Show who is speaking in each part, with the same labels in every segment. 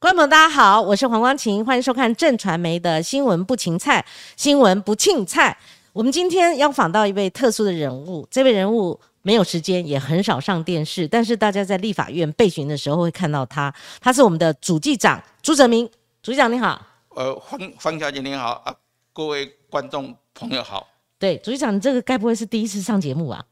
Speaker 1: 观众朋友，大家好，我是黄光琴，欢迎收看正传媒的新闻不芹菜，新闻不庆菜。我们今天要访到一位特殊的人物，这位人物没有时间，也很少上电视，但是大家在立法院备询的时候会看到他，他是我们的主计长朱泽明，主计长你好。
Speaker 2: 呃，方方小姐您好啊，各位观众朋友好。
Speaker 1: 对，主计长，你这个该不会是第一次上节目啊？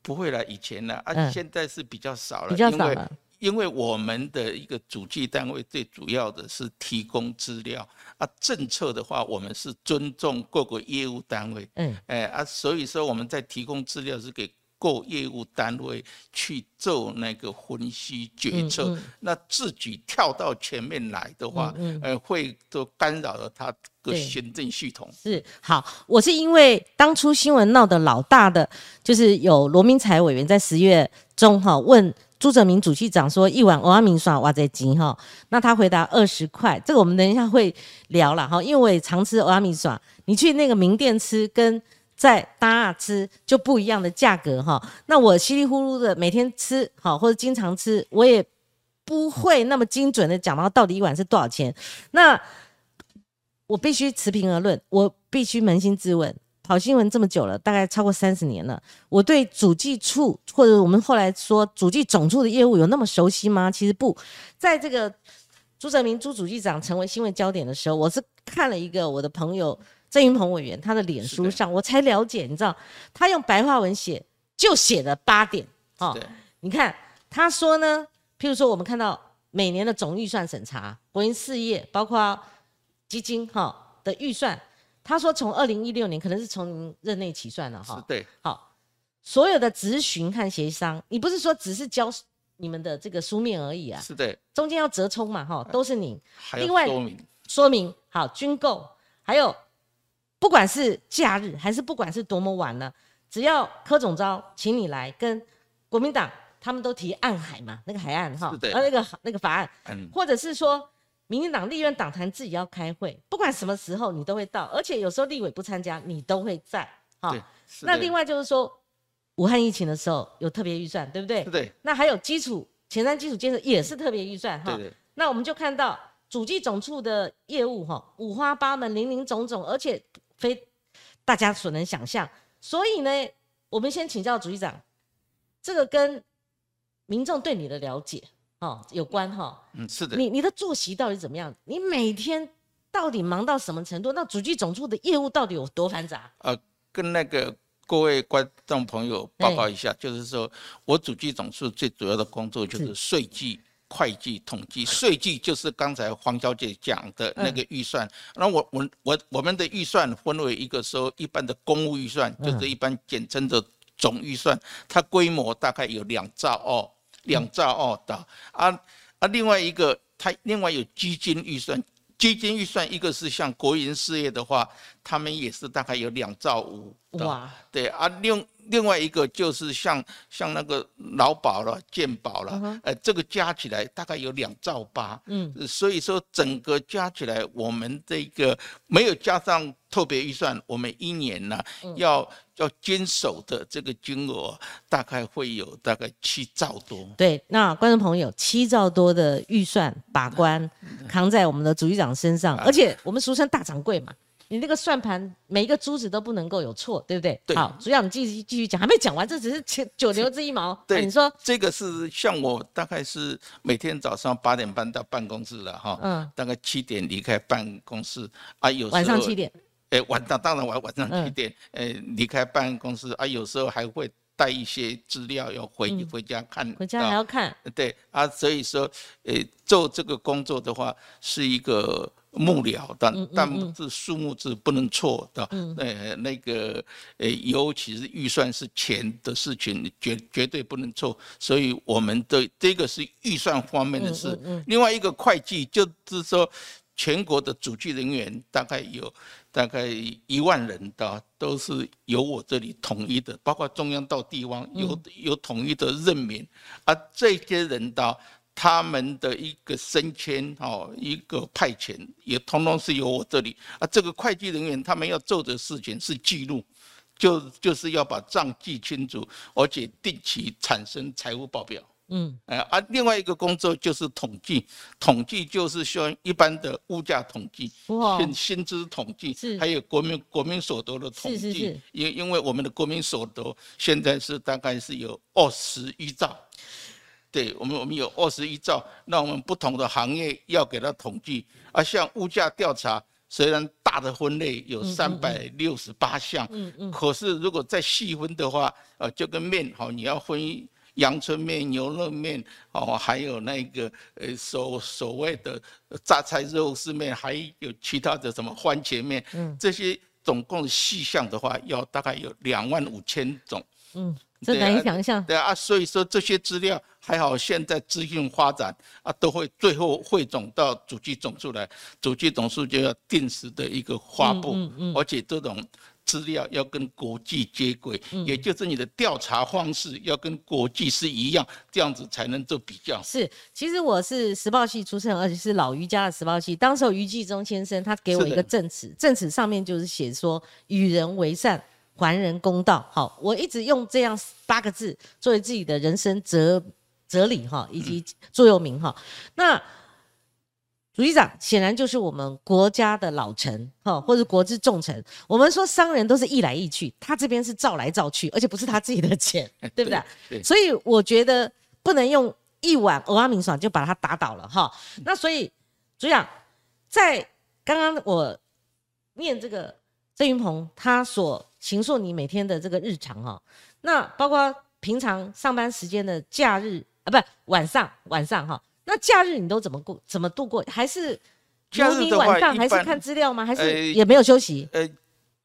Speaker 2: 不会了，以前呢啊，现在是比较少了，
Speaker 1: 比较少了。
Speaker 2: 因为我们的一个主计单位最主要的是提供资料啊，政策的话，我们是尊重各个业务单位，嗯，哎啊，所以说我们在提供资料是给各业务单位去做那个分析决策，那自己跳到前面来的话，呃，会都干扰了他个行政系统。
Speaker 1: 是好，我是因为当初新闻闹得老大的，就是有罗明才委员在十月中哈问。朱泽明主席长说一碗欧阿明爽哇在金哈，那他回答二十块，这个我们等一下会聊了哈，因为我也常吃欧阿明爽，你去那个名店吃跟在大吃就不一样的价格哈，那我稀里糊涂的每天吃好或者经常吃，我也不会那么精准的讲到到底一碗是多少钱，那我必须持平而论，我必须扪心自问。跑新闻这么久了，大概超过三十年了。我对主计处或者我们后来说主计总处的业务有那么熟悉吗？其实不在这个朱泽明朱主计长成为新闻焦点的时候，我是看了一个我的朋友郑云鹏委员他的脸书上，我才了解，你知道他用白话文写就写了八点哦。你看他说呢，譬如说我们看到每年的总预算审查，国营事业包括基金哈的预算。他说：“从二零一六年，可能是从您任内起算了哈。
Speaker 2: 对，
Speaker 1: 好，所有的咨询和协商，你不是说只是交你们的这个书面而已啊？
Speaker 2: 是的，
Speaker 1: 中间要折冲嘛哈，都是您。
Speaker 2: 另外说明
Speaker 1: 说明好军购，还有不管是假日还是不管是多么晚了，只要柯总召请你来跟国民党，他们都提暗海嘛，那个海岸哈，
Speaker 2: 呃
Speaker 1: 那个那个法案，嗯或者是说。”民进党立院党团自己要开会，不管什么时候你都会到，而且有时候立委不参加，你都会在。
Speaker 2: 好，
Speaker 1: 那另外就是说，武汉疫情的时候有特别预算，对不对？
Speaker 2: 对。
Speaker 1: 那还有基础前瞻基础建设也是特别预算
Speaker 2: 哈。对
Speaker 1: 那我们就看到主计总处的业务哈，五花八门，林林总总，而且非大家所能想象。所以呢，我们先请教主席长，这个跟民众对你的了解。哦，有关哈，
Speaker 2: 嗯，是的。
Speaker 1: 你你的作息到底怎么样？你每天到底忙到什么程度？那主机总处的业务到底有多繁杂？
Speaker 2: 呃，跟那个各位观众朋友报告一下，就是说我主机总处最主要的工作就是税计、会计、统计。税计就是刚才黄小姐讲的那个预算。那我我我我们的预算分为一个说一般的公务预算，就是一般简称的总预算，它规模大概有两兆哦。两兆二的啊啊，另外一个，它另外有基金预算，基金预算一个是像国营事业的话，他们也是大概有两兆五哇，对啊，另另外一个就是像像那个劳保了、健保了，呃，这个加起来大概有两兆八，嗯，所以说整个加起来，我们这个没有加上特别预算，我们一年呢要。要坚守的这个金额大概会有大概七兆多。
Speaker 1: 对，那观众朋友，七兆多的预算把关扛在我们的主席长身上，而且我们俗称大掌柜嘛，你那个算盘每一个珠子都不能够有错，对不对？
Speaker 2: 对。
Speaker 1: 好，主席长继续继续讲，还没讲完，这只是 九九牛之一毛。
Speaker 2: 对，
Speaker 1: 你说
Speaker 2: 这个是像我大概是每天早上八点半到办公室了哈，嗯，大概七点离开办公室啊，有
Speaker 1: 晚上七点。
Speaker 2: 哎，晚上当然晚晚上七点，呃，离开办公室啊，有时候还会带一些资料要回回家看，
Speaker 1: 回家还要看。
Speaker 2: 对啊，所以说，呃，做这个工作的话是一个幕僚，但但是数目字不能错的。呃，那个呃，尤其是预算是钱的事情，绝绝对不能错。所以我们的这个是预算方面的事。另外一个会计就是说。全国的主计人员大概有大概一万人的，都是由我这里统一的，包括中央到地方有有统一的任免，而这些人的他们的一个升迁哦，一个派遣也通通是由我这里。啊，这个会计人员他们要做的事情是记录，就就是要把账记清楚，而且定期产生财务报表。嗯，哎啊，另外一个工作就是统计，统计就是像一般的物价统计，薪薪资统计，还有国民国民所得的统计，因因为我们的国民所得现在是大概是有二十一兆，对我们我们有二十一兆，那我们不同的行业要给他统计，啊，像物价调查。虽然大的分类有三百六十八项，嗯嗯，可是如果再细分的话，呃，就跟面好，你要分阳春面、牛肉面，哦，还有那个呃所所谓的榨菜肉丝面，还有其他的什么番茄面，嗯，这些总共细项的话，要大概有两万五千种，
Speaker 1: 嗯。这难以想象。
Speaker 2: 对啊，所以说这些资料还好，现在资讯发展啊，都会最后汇总到主机总数来，主机总数就要定时的一个发布，而且这种资料要跟国际接轨，也就是你的调查方式要跟国际是一样，这样子才能做比较。
Speaker 1: 是，其实我是时报系出身，而且是老余家的时报系。当时余继忠先生他给我一个证词，证词上面就是写说与人为善。还人公道，好，我一直用这样八个字作为自己的人生哲哲理哈，以及座右铭哈。那主席长显然就是我们国家的老臣哈，或者国之重臣。我们说商人都是一来一去，他这边是照来照去，而且不是他自己的钱，对不对？
Speaker 2: 对。
Speaker 1: 所以我觉得不能用一碗欧阿明爽就把他打倒了哈。那所以主席长在刚刚我念这个郑云鹏他所。形塑你每天的这个日常哈，那包括平常上班时间的假日啊，不晚上晚上哈，那假日你都怎么过？怎么度过？还是
Speaker 2: 假日
Speaker 1: 晚上还是看资料吗？还是也没有休息？
Speaker 2: 呃，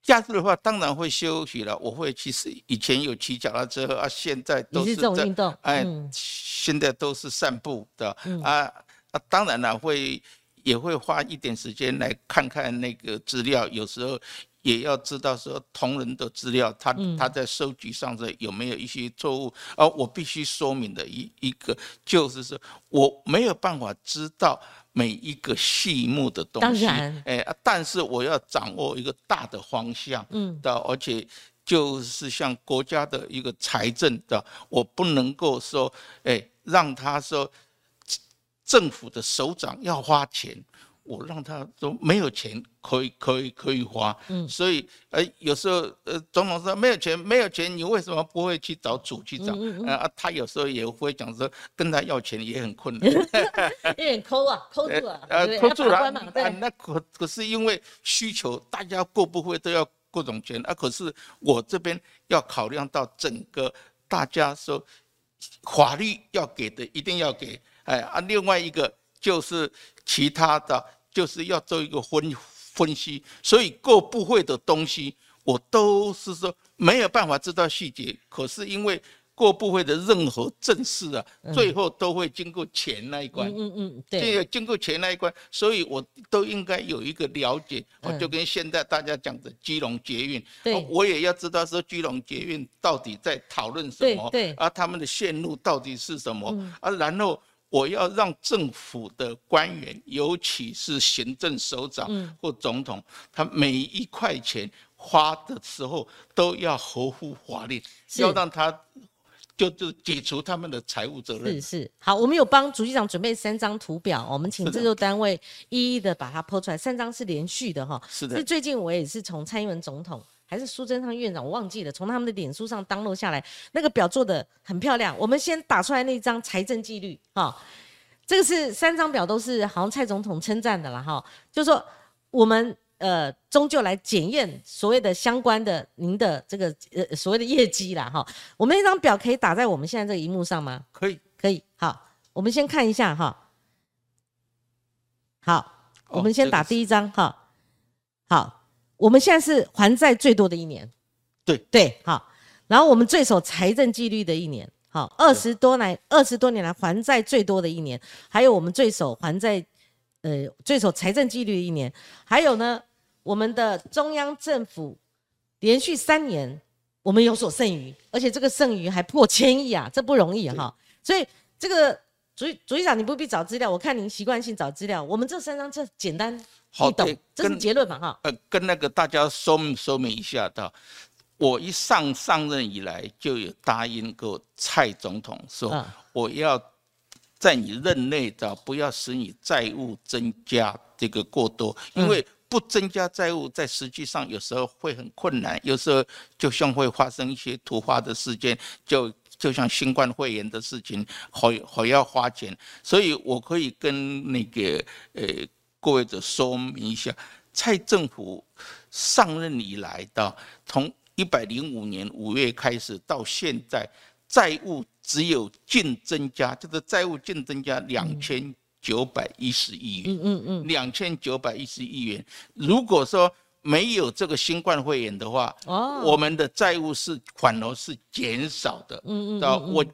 Speaker 2: 假日的话当然会休息了。我会其实以前有骑脚踏车啊，现在都
Speaker 1: 是这种运动。
Speaker 2: 哎，现在都是散步的啊啊，当然了，会也会花一点时间来看看那个资料，有时候。也要知道说同仁的资料，他他在收集上的有没有一些错误？而我必须说明的一一个就是说，我没有办法知道每一个细目的东
Speaker 1: 西，当然，
Speaker 2: 哎，但是我要掌握一个大的方向，嗯，的，而且就是像国家的一个财政的，我不能够说，哎，让他说政府的首长要花钱。我让他都没有钱可以可以可以花，嗯，所以呃有时候呃总统说没有钱没有钱，你为什么不会去找主机长？啊，他有时候也会讲说跟他要钱也很困难，
Speaker 1: 有点抠啊抠住了，呃
Speaker 2: 抠住了，那可可是因为需求，大家过不会都要各种钱啊，可是我这边要考量到整个大家说法律要给的一定要给，哎啊另外一个就是其他的。就是要做一个分分析，所以各部会的东西我都是说没有办法知道细节。可是因为各部会的任何正事啊，最后都会经过钱那一关。嗯嗯，对，经过钱那一关，所以我都应该有一个了解。我就跟现在大家讲的基隆捷运，我也要知道说基隆捷运到底在讨论什么，
Speaker 1: 对，
Speaker 2: 而他们的线路到底是什么，啊，然后。我要让政府的官员，尤其是行政首长或总统，他每一块钱花的时候都要合乎法律，要让他就就解除他们的财务责任。
Speaker 1: 是是，好，我们有帮主席长准备三张图表，我们请制作单位一一的把它剖出来。三张是连续的哈，
Speaker 2: 是的。
Speaker 1: 最近我也是从蔡英文总统。还是苏贞昌院长，我忘记了。从他们的脸书上当落下来，那个表做的很漂亮。我们先打出来那张财政纪律，哈，这个是三张表都是好像蔡总统称赞的了，哈，就是说我们呃终究来检验所谓的相关的您的这个呃所谓的业绩啦，哈。我们那张表可以打在我们现在这个荧幕上吗？
Speaker 2: 可以，
Speaker 1: 可以。好，我们先看一下哈。好，我们先打第一张哈。好。我们现在是还债最多的一年，
Speaker 2: 对。
Speaker 1: 对，好，然后我们最守财政纪律的一年，好，二十多来二十多年来还债最多的一年，还有我们最守还债，呃，最守财政纪律的一年，还有呢，我们的中央政府连续三年我们有所剩余，而且这个剩余还破千亿啊，这不容易哈，所以这个主主席长你不必找资料，我看您习惯性找资料，我们这三张这简单。好懂，这是结论嘛？哈，
Speaker 2: 呃，跟那个大家说明说明一下的，我一上上任以来，就有答应过蔡总统说，我要在你任内的不要使你债务增加这个过多，因为不增加债务，在实际上有时候会很困难，有时候就像会发生一些突发的事件，就就像新冠肺炎的事情，好好要花钱，所以我可以跟那个呃各位者说明一下，蔡政府上任以来的从。一百零五年五月开始到现在，债务只有净增加，就是债务净增加两千九百一十亿元。嗯嗯嗯，两千九百一十亿元。如果说没有这个新冠肺炎的话，哦，我们的债务是反而是减少的。嗯嗯嗯。我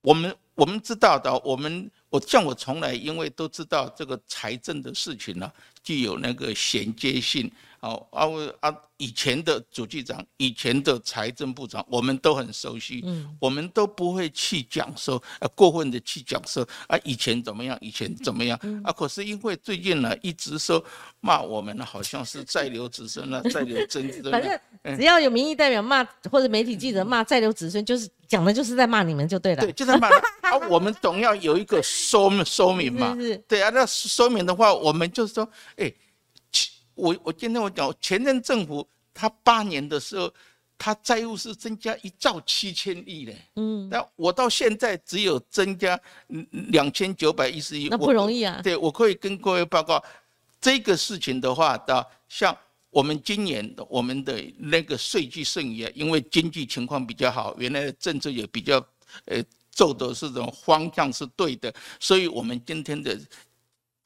Speaker 2: 我们我们知道的，我们像我从来因为都知道这个财政的事情呢，具有那个衔接性。哦啊啊！以前的主机长，以前的财政部长，我们都很熟悉。嗯，我们都不会去讲说，呃，过分的去讲说啊，以前怎么样，以前怎么样啊？可是因为最近呢，一直说骂我们，好像是在留子孙了，在留曾子孙。
Speaker 1: 反正只要有民意代表骂，或者媒体记者骂在留子孙，就是讲的就是在骂你们就对了。
Speaker 2: 对，就在骂 啊。我们总要有一个说说明嘛。是。对啊，那说明的话，我们就是说，哎。我我今天我讲前任政府他八年的时候，他债务是增加一兆七千亿嘞，嗯，那我到现在只有增加两千九百一十亿，
Speaker 1: 那不容易啊。
Speaker 2: 对，我可以跟各位报告这个事情的话，的像我们今年我们的那个税基剩余啊，因为经济情况比较好，原来的政策也比较呃走的是这种方向是对的，所以我们今天的。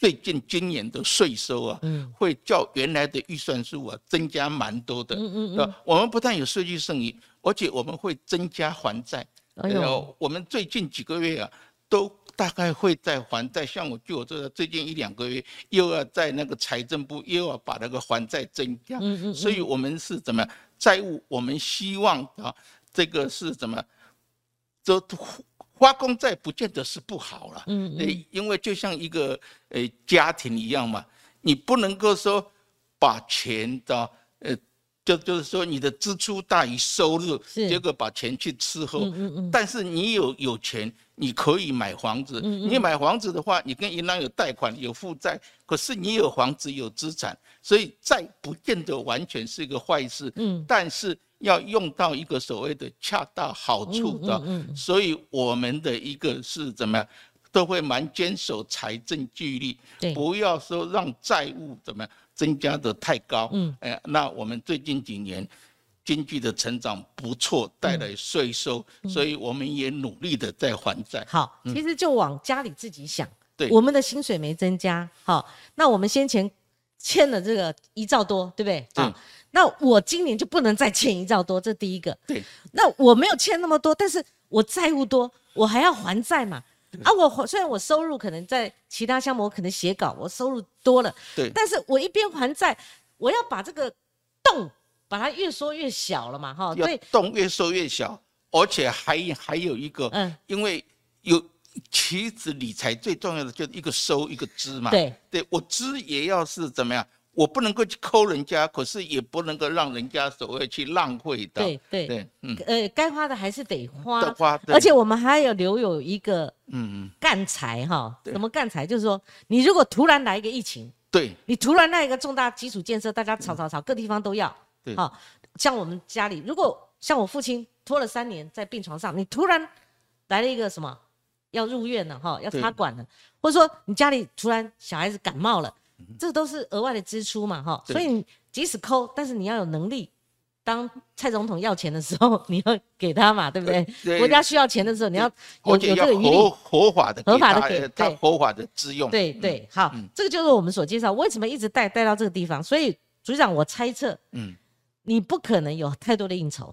Speaker 2: 最近今年的税收啊，会较原来的预算数啊增加蛮多的。嗯嗯嗯。我们不但有税基剩余，而且我们会增加还债。哎呦，我们最近几个月啊，都大概会在还债。像我据我这最近一两个月，又要在那个财政部又要把那个还债增加。嗯嗯。所以我们是怎么债务？我们希望啊，这个是怎么？这。花公债不见得是不好了，嗯嗯，因为就像一个呃家庭一样嘛，你不能够说把钱的呃，就就是说你的支出大于收入，结果把钱去吃喝，嗯嗯嗯，但是你有有钱，你可以买房子，你买房子的话，你跟银行有贷款有负债，可是你有房子有资产，所以债不见得完全是一个坏事，嗯，但是。要用到一个所谓的恰到好处的，所以我们的一个是怎么样，都会蛮坚守财政纪律，不要说让债务怎么样增加的太高。嗯，哎，那我们最近几年经济的成长不错，带来税收，所以我们也努力的在还债。
Speaker 1: 好，其实就往家里自己想，对，我们的薪水没增加，好，那我们先前欠了这个一兆多，对不对？
Speaker 2: 对。
Speaker 1: 那我今年就不能再欠一兆多，这第一个。
Speaker 2: 对。
Speaker 1: 那我没有欠那么多，但是我债务多，我还要还债嘛。啊，我虽然我收入可能在其他项目，我可能写稿，我收入多了。
Speaker 2: 对。
Speaker 1: 但是我一边还债，我要把这个洞把它越缩越小了嘛，哈。
Speaker 2: 要洞越缩越小，而且还还有一个，嗯，因为有其实理财最重要的就是一个收一个支嘛。
Speaker 1: 对。
Speaker 2: 对我支也要是怎么样？我不能够去抠人家，可是也不能够让人家所谓去浪费的。
Speaker 1: 对对对，嗯，呃，该花的还是得花。
Speaker 2: 得花。
Speaker 1: 而且我们还要留有一个，嗯嗯，干财哈。什么干财？就是说，你如果突然来一个疫情，
Speaker 2: 对，
Speaker 1: 你突然来一个重大基础建设，大家吵吵吵，各地方都要。
Speaker 2: 对。好，
Speaker 1: 像我们家里，如果像我父亲拖了三年在病床上，你突然来了一个什么要入院了哈，要插管了，或者说你家里突然小孩子感冒了。这都是额外的支出嘛，哈，所以即使抠，但是你要有能力。当蔡总统要钱的时候，你要给他嘛，对不对？国家需要钱的时候，你要有有这个
Speaker 2: 合合法的
Speaker 1: 合法的给
Speaker 2: 他合法的支用。
Speaker 1: 对对，好，这个就是我们所介绍。为什么一直带带到这个地方？所以组长，我猜测，嗯，你不可能有太多的应酬，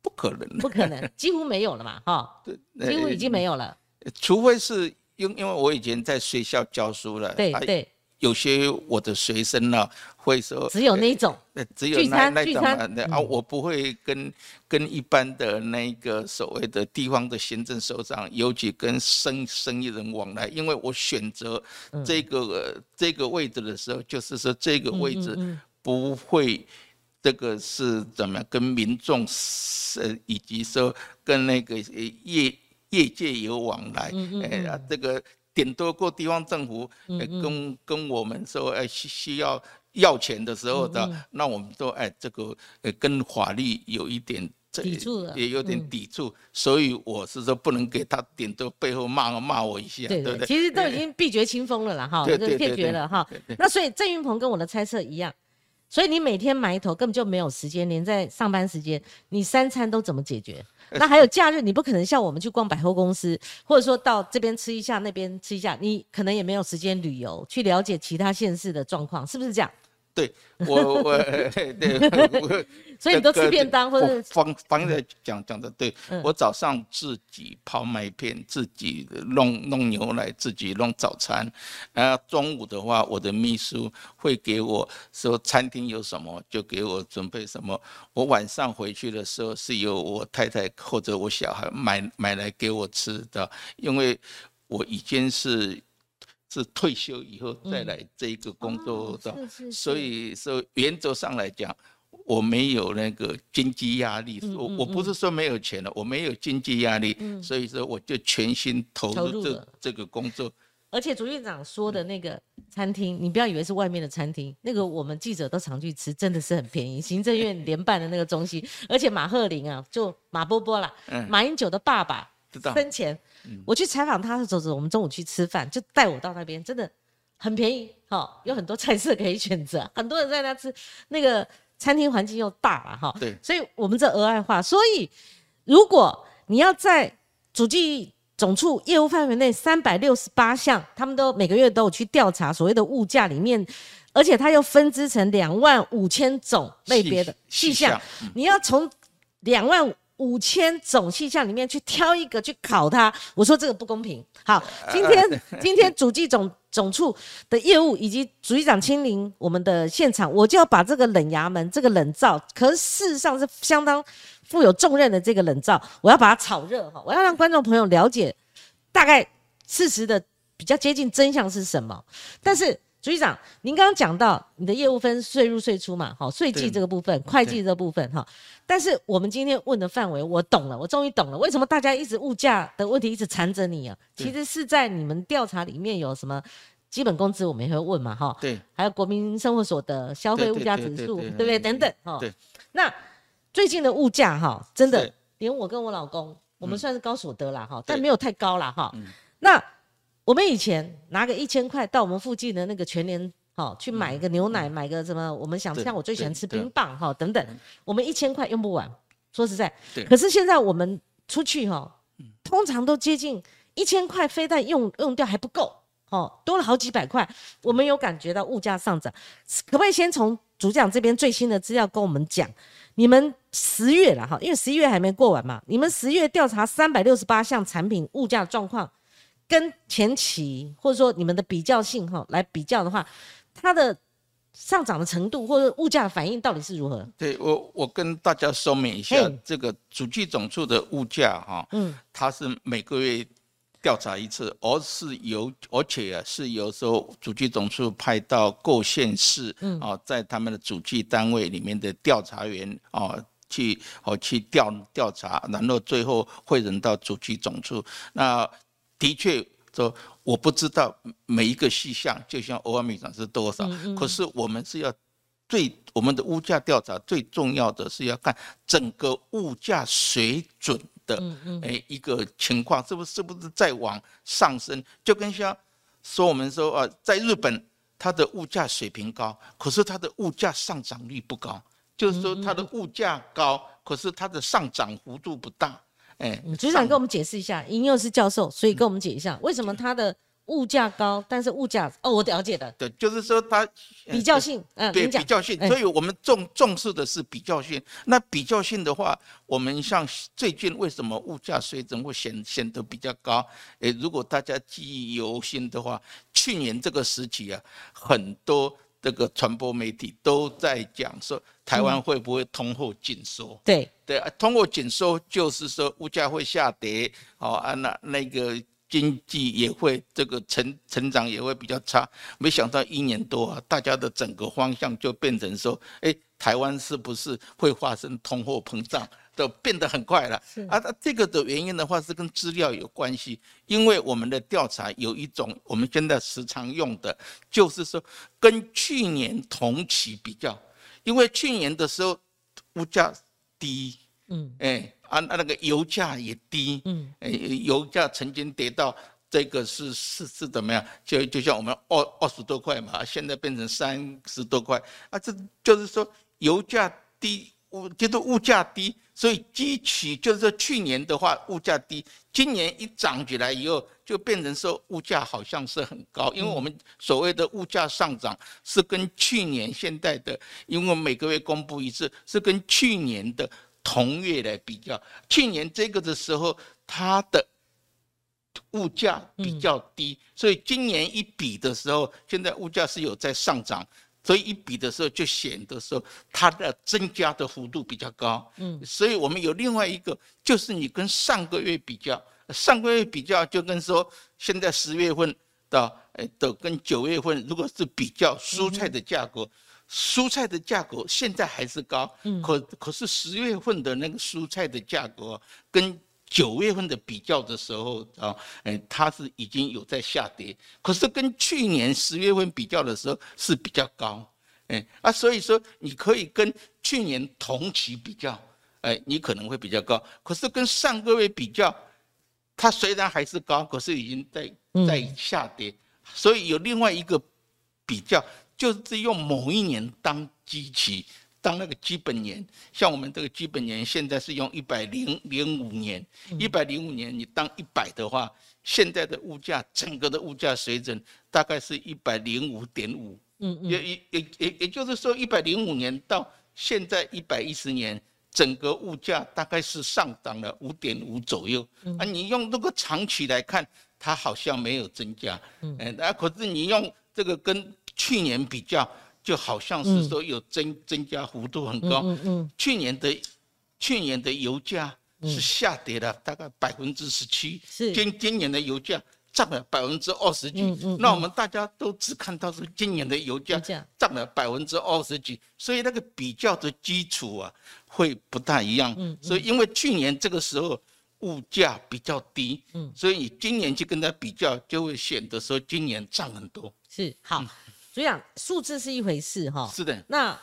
Speaker 2: 不可能，
Speaker 1: 不可能，几乎没有了嘛，哈，对，几乎已经没有了。
Speaker 2: 除非是因因为我以前在学校教书了，
Speaker 1: 对对。
Speaker 2: 有些我的学生呢会说，
Speaker 1: 只有那种，
Speaker 2: 只有那那种啊，我不会跟跟一般的那个所谓的地方的行政首长，尤其跟生生意人往来，因为我选择这个这个位置的时候，就是说这个位置不会。这个是怎么样跟民众是以及说跟那个业业界有往来，哎呀，这个顶多过地方政府跟跟我们说，哎需需要要钱的时候的，那我们说，哎，这个呃跟法律有一点。
Speaker 1: 抵触
Speaker 2: 也有点抵触，所以我是说不能给他顶多背后骂骂我一下，对不对？
Speaker 1: 其实都已经避绝清风了啦，哈，就灭绝了哈。那所以郑云鹏跟我的猜测一样，所以你每天埋头根本就没有时间，连在上班时间，你三餐都怎么解决？那还有假日，你不可能像我们去逛百货公司，或者说到这边吃一下，那边吃一下，你可能也没有时间旅游，去了解其他县市的状况，是不是这样？
Speaker 2: 对我我对，
Speaker 1: 所以你都吃便当或者
Speaker 2: 方方的讲讲的对，我早上自己泡麦片，自己弄弄牛奶，自己弄早餐，然后中午的话，我的秘书会给我说餐厅有什么就给我准备什么，我晚上回去的时候是由我太太或者我小孩买买来给我吃的，因为我已经是。是退休以后再来这一个工作的，所以说原则上来讲，我没有那个经济压力。我我不是说没有钱了，我没有经济压力，所以说我就全心投入这这个工作。
Speaker 1: 而且朱院长说的那个餐厅，你不要以为是外面的餐厅，那个我们记者都常去吃，真的是很便宜。行政院联办的那个中心，而且马赫林啊，就马波波啦，马英九的爸爸生前。我去采访他的时候，我们中午去吃饭，就带我到那边，真的很便宜，哈，有很多菜色可以选择，很多人在那吃，那个餐厅环境又大了，哈，
Speaker 2: 对，
Speaker 1: 所以我们这额外化，所以如果你要在主计总处业务范围内三百六十八项，他们都每个月都有去调查所谓的物价里面，而且它又分支成两万五千种类别的细项，你要从两万。五千种气象里面去挑一个去考他，我说这个不公平。好，今天今天主计总总处的业务以及主机长亲临我们的现场，我就要把这个冷衙门这个冷灶，可是事实上是相当负有重任的这个冷灶，我要把它炒热哈，我要让观众朋友了解大概事实的比较接近真相是什么，但是。局局长，您刚刚讲到你的业务分税入税出嘛，好，税计这个部分，会计这部分哈。但是我们今天问的范围，我懂了，我终于懂了，为什么大家一直物价的问题一直缠着你啊？其实是在你们调查里面有什么基本工资，我们也会问嘛，哈。
Speaker 2: 对。
Speaker 1: 还有国民生活所得、消费物价指数，对不对？等等，哈。
Speaker 2: 对。
Speaker 1: 那最近的物价哈，真的连我跟我老公，我们算是高所得啦，哈，但没有太高啦哈。那。我们以前拿个一千块到我们附近的那个全联，哈，去买一个牛奶，买个什么？我们想像我最喜欢吃冰棒，哈，等等。我们一千块用不完，说实在。可是现在我们出去哈，通常都接近一千块，非但用用掉还不够，哦，多了好几百块。我们有感觉到物价上涨，可不可以先从主讲这边最新的资料跟我们讲？你们十月了哈，因为十一月还没过完嘛，你们十月调查三百六十八项产品物价状况。跟前期或者说你们的比较性哈来比较的话，它的上涨的程度或者物价反应到底是如何？
Speaker 2: 对我，我跟大家说明一下，这个主计总处的物价哈，嗯，它是每个月调查一次，而是由而且啊是由时候主计总处派到各县市，嗯啊，在他们的主计单位里面的调查员啊去哦去调调查，然后最后汇总到主计总处那。的确，说我不知道每一个细项，就像欧米涨是多少。可是我们是要最我们的物价调查最重要的是要看整个物价水准的哎一个情况，是不是是不是在往上升？就跟像说我们说啊，在日本它的物价水平高，可是它的物价上涨率不高，就是说它的物价高，可是它的上涨幅度不大。
Speaker 1: 哎，局长跟我们解释一下，尹佑是教授，所以跟我们解一下，为什么他的物价高，但是物价哦，我了解的，
Speaker 2: 对，就是说它
Speaker 1: 比较性，
Speaker 2: 嗯，对，比较性，所以我们重重视的是比较性。那比较性的话，我们像最近为什么物价水准会显显得比较高？诶，如果大家记忆犹新的话，去年这个时期啊，很多。这个传播媒体都在讲说，台湾会不会通货紧缩？
Speaker 1: 对
Speaker 2: 对啊，通货紧缩就是说物价会下跌，哦啊，那那个经济也会这个成成长也会比较差。没想到一年多啊，大家的整个方向就变成说，哎，台湾是不是会发生通货膨胀？都变得很快了。啊，那这个的原因的话是跟资料有关系，因为我们的调查有一种我们现在时常用的，就是说跟去年同期比较，因为去年的时候物价低，嗯，哎，啊，那那个油价也低，嗯，哎，油价曾经跌到。这个是是是怎么样？就就像我们二二十多块嘛，现在变成三十多块啊！这就是说油价低，物就是物价低，所以基期就是说去年的话物价低，今年一涨起来以后，就变成说物价好像是很高，因为我们所谓的物价上涨是跟去年现在的，因为每个月公布一次，是跟去年的同月来比较，去年这个的时候它的。物价比较低，所以今年一比的时候，现在物价是有在上涨，所以一比的时候就显得说它的增加的幅度比较高。嗯，所以我们有另外一个，就是你跟上个月比较，上个月比较就跟说现在十月份的，哎，的跟九月份，如果是比较蔬菜的价格，蔬菜的价格现在还是高，嗯，可可是十月份的那个蔬菜的价格跟九月份的比较的时候啊，哎，它是已经有在下跌，可是跟去年十月份比较的时候是比较高，哎啊，所以说你可以跟去年同期比较，哎，你可能会比较高，可是跟上个月比较，它虽然还是高，可是已经在在下跌，所以有另外一个比较，就是用某一年当基期。当那个基本年，像我们这个基本年现在是用一百零零五年，一百零五年你当一百的话，现在的物价整个的物价水准大概是一百零五点五，嗯嗯，也也也也也就是说一百零五年到现在一百一十年，整个物价大概是上涨了五点五左右，啊，你用这个长期来看，它好像没有增加，嗯，啊，可是你用这个跟去年比较。就好像是说有增增加幅度很高，嗯嗯，去年的去年的油价是下跌了大概百分之十七，是。今今年的油价涨了百分之二十几，嗯嗯，那我们大家都只看到是今年的油价涨了百分之二十几，所以那个比较的基础啊会不大一样，嗯，所以因为去年这个时候物价比较低，嗯，所以你今年去跟它比较就会显得说今年涨很多，
Speaker 1: 是好。所以讲数字是一回事哈，
Speaker 2: 是的。
Speaker 1: 那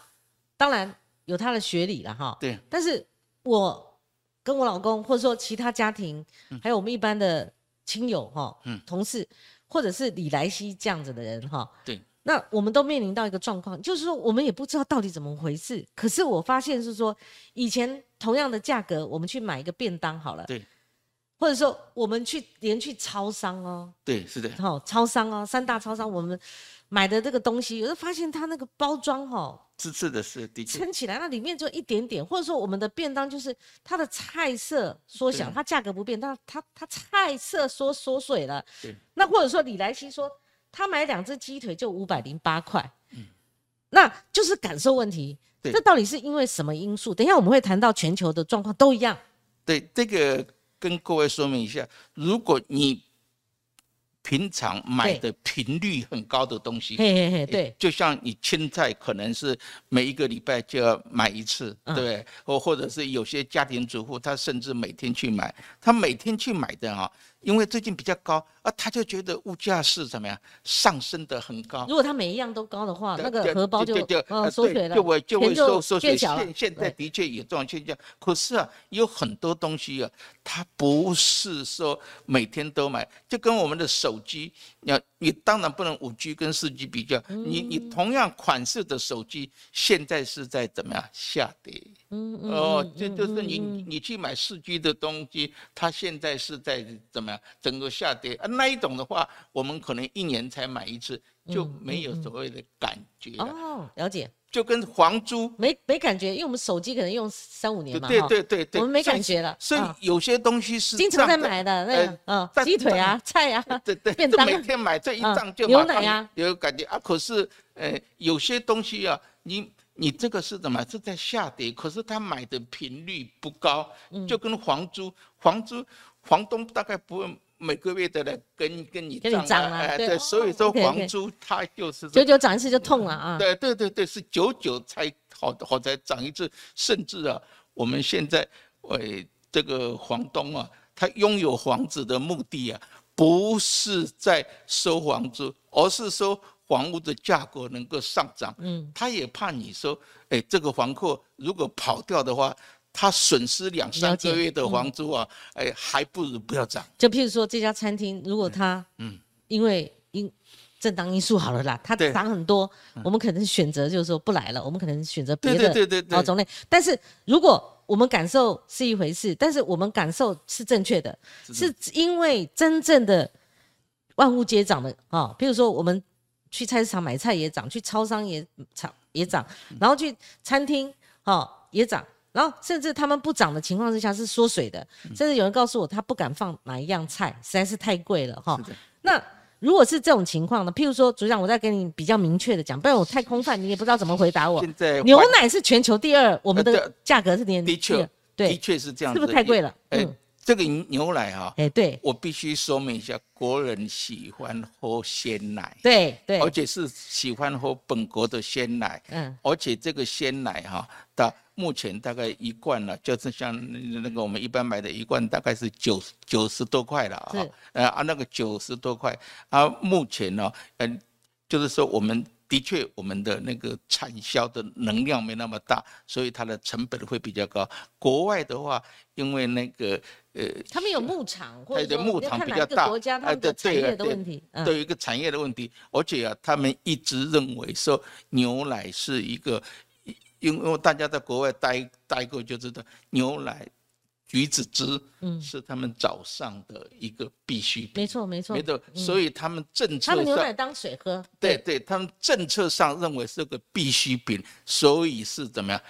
Speaker 1: 当然有他的学理了哈。
Speaker 2: 对。
Speaker 1: 但是我跟我老公，或者说其他家庭，还有我们一般的亲友哈，嗯，同事，或者是李莱西这样子的人哈，
Speaker 2: 对。
Speaker 1: 那我们都面临到一个状况，就是说我们也不知道到底怎么回事。可是我发现是说，以前同样的价格，我们去买一个便当好了，
Speaker 2: 对。
Speaker 1: 或者说我们去连去超商哦，
Speaker 2: 对，是的。
Speaker 1: 好，超商哦，三大超商我们。买的这个东西，有时发现它那个包装哈，
Speaker 2: 是是的是的确
Speaker 1: 撑起来，那里面就一点点，或者说我们的便当就是它的菜色缩小，它价格不变，但它它菜色缩缩水了。对。那或者说李来西说，他买两只鸡腿就五百零八块，嗯，那就是感受问题。对。这到底是因为什么因素？等一下我们会谈到全球的状况都一样。
Speaker 2: 对，这个跟各位说明一下，如果你。平常买的频率很高的东西，
Speaker 1: 嘿嘿嘿，对，
Speaker 2: 就像你青菜可能是每一个礼拜就要买一次，对，或或者是有些家庭主妇，他甚至每天去买，他每天去买的啊。因为最近比较高啊，他就觉得物价是怎么样上升的很高。
Speaker 1: 如果他每一样都高的话，那个荷包就就缩水了，
Speaker 2: 就会就会收缩水。现现在的确有这种现象，可是啊，有很多东西啊，它不是说每天都买，就跟我们的手机，你你当然不能五 G 跟四 G 比较，你你同样款式的手机，现在是在怎么样下跌？哦，这就是你你去买四 G 的东西，它现在是在怎么样？整个下跌啊，那一种的话，我们可能一年才买一次，就没有所谓的感觉哦，
Speaker 1: 了解。
Speaker 2: 就跟房租
Speaker 1: 没没感觉，因为我们手机可能用三五年嘛，
Speaker 2: 对对对对，
Speaker 1: 我们没感觉了。
Speaker 2: 所以有些东西是
Speaker 1: 经常在买的，那个嗯，鸡腿啊，菜啊，
Speaker 2: 对对，便当每天买这一账就
Speaker 1: 牛奶啊，
Speaker 2: 有感觉啊。可是呃，有些东西啊，你。你这个是怎么？是在下跌，可是他买的频率不高，就跟房租，房租，房东大概不会每个月的来跟跟你
Speaker 1: 跟你涨
Speaker 2: 啊，哎，
Speaker 1: 啊对
Speaker 2: 对，所以说房租它就是
Speaker 1: 久久涨一次就痛了啊。
Speaker 2: 对对对对，是久久才好好才涨一次，甚至啊，我们现在哎这个房东啊，他拥有房子的目的啊，不是在收房租，而是说房屋的价格能够上涨。
Speaker 1: 嗯，
Speaker 2: 他也怕你说，哎，这个房客如果跑掉的话，他损失两三个月的房租啊，哎，还不如不要涨。
Speaker 1: 就譬如说这家餐厅，如果他
Speaker 2: 嗯
Speaker 1: 因为因正当因素好了啦，它涨很多，我们可能选择就是说不来了，我们可能选择别的
Speaker 2: 对对对
Speaker 1: 哦种类。但是如果我们感受是一回事，但是我们感受是正确的，是因为真正的万物皆涨的啊、哦。譬如说我们去菜市场买菜也涨，去超商也涨也涨，然后去餐厅哦也涨。然后甚至他们不涨的情况之下是缩水的，甚至有人告诉我他不敢放哪一样菜，实在是太贵了哈。那如果是这种情况呢？譬如说，组长，我再跟你比较明确的讲，不然我太空泛，你也不知道怎么回答我。
Speaker 2: 现在
Speaker 1: 牛奶是全球第二，我们的价格是年
Speaker 2: 的确的
Speaker 1: 对，
Speaker 2: 确是这样，
Speaker 1: 是不是太贵了？
Speaker 2: 哎
Speaker 1: 嗯，，
Speaker 2: 这个牛奶哈、
Speaker 1: 哎，对。
Speaker 2: 我必须说明一下，国人喜欢喝鲜奶，
Speaker 1: 对对。
Speaker 2: 而，且是喜欢喝本国的鲜奶，
Speaker 1: 嗯，
Speaker 2: 而且这个鲜奶哈，到目前大概一罐呢，就是像那个我们一般买的一罐大概是九九十多块了啊
Speaker 1: 是，
Speaker 2: 呃啊那个九十多块啊，目前呢，嗯、就是说我们。的确，我们的那个产销的能量没那么大，所以它的成本会比较高。国外的话，因为那个呃，
Speaker 1: 他们有牧场，或者
Speaker 2: 对牧场比较大
Speaker 1: 一个国家他
Speaker 2: 哎对
Speaker 1: 们的产业的
Speaker 2: 对对
Speaker 1: 问题，嗯
Speaker 2: 都有一个产业的问题，而且啊，他们一直认为说牛奶是一个，因为大家在国外待待过就知道，牛奶、橘子汁，
Speaker 1: 嗯。
Speaker 2: 是他们早上的一个必需品，
Speaker 1: 没错没错
Speaker 2: 没，错，所以他们政策
Speaker 1: 他们牛奶
Speaker 2: 上，
Speaker 1: 当水喝，
Speaker 2: 对对，他们政策上认为是个必需品，所以是怎么样？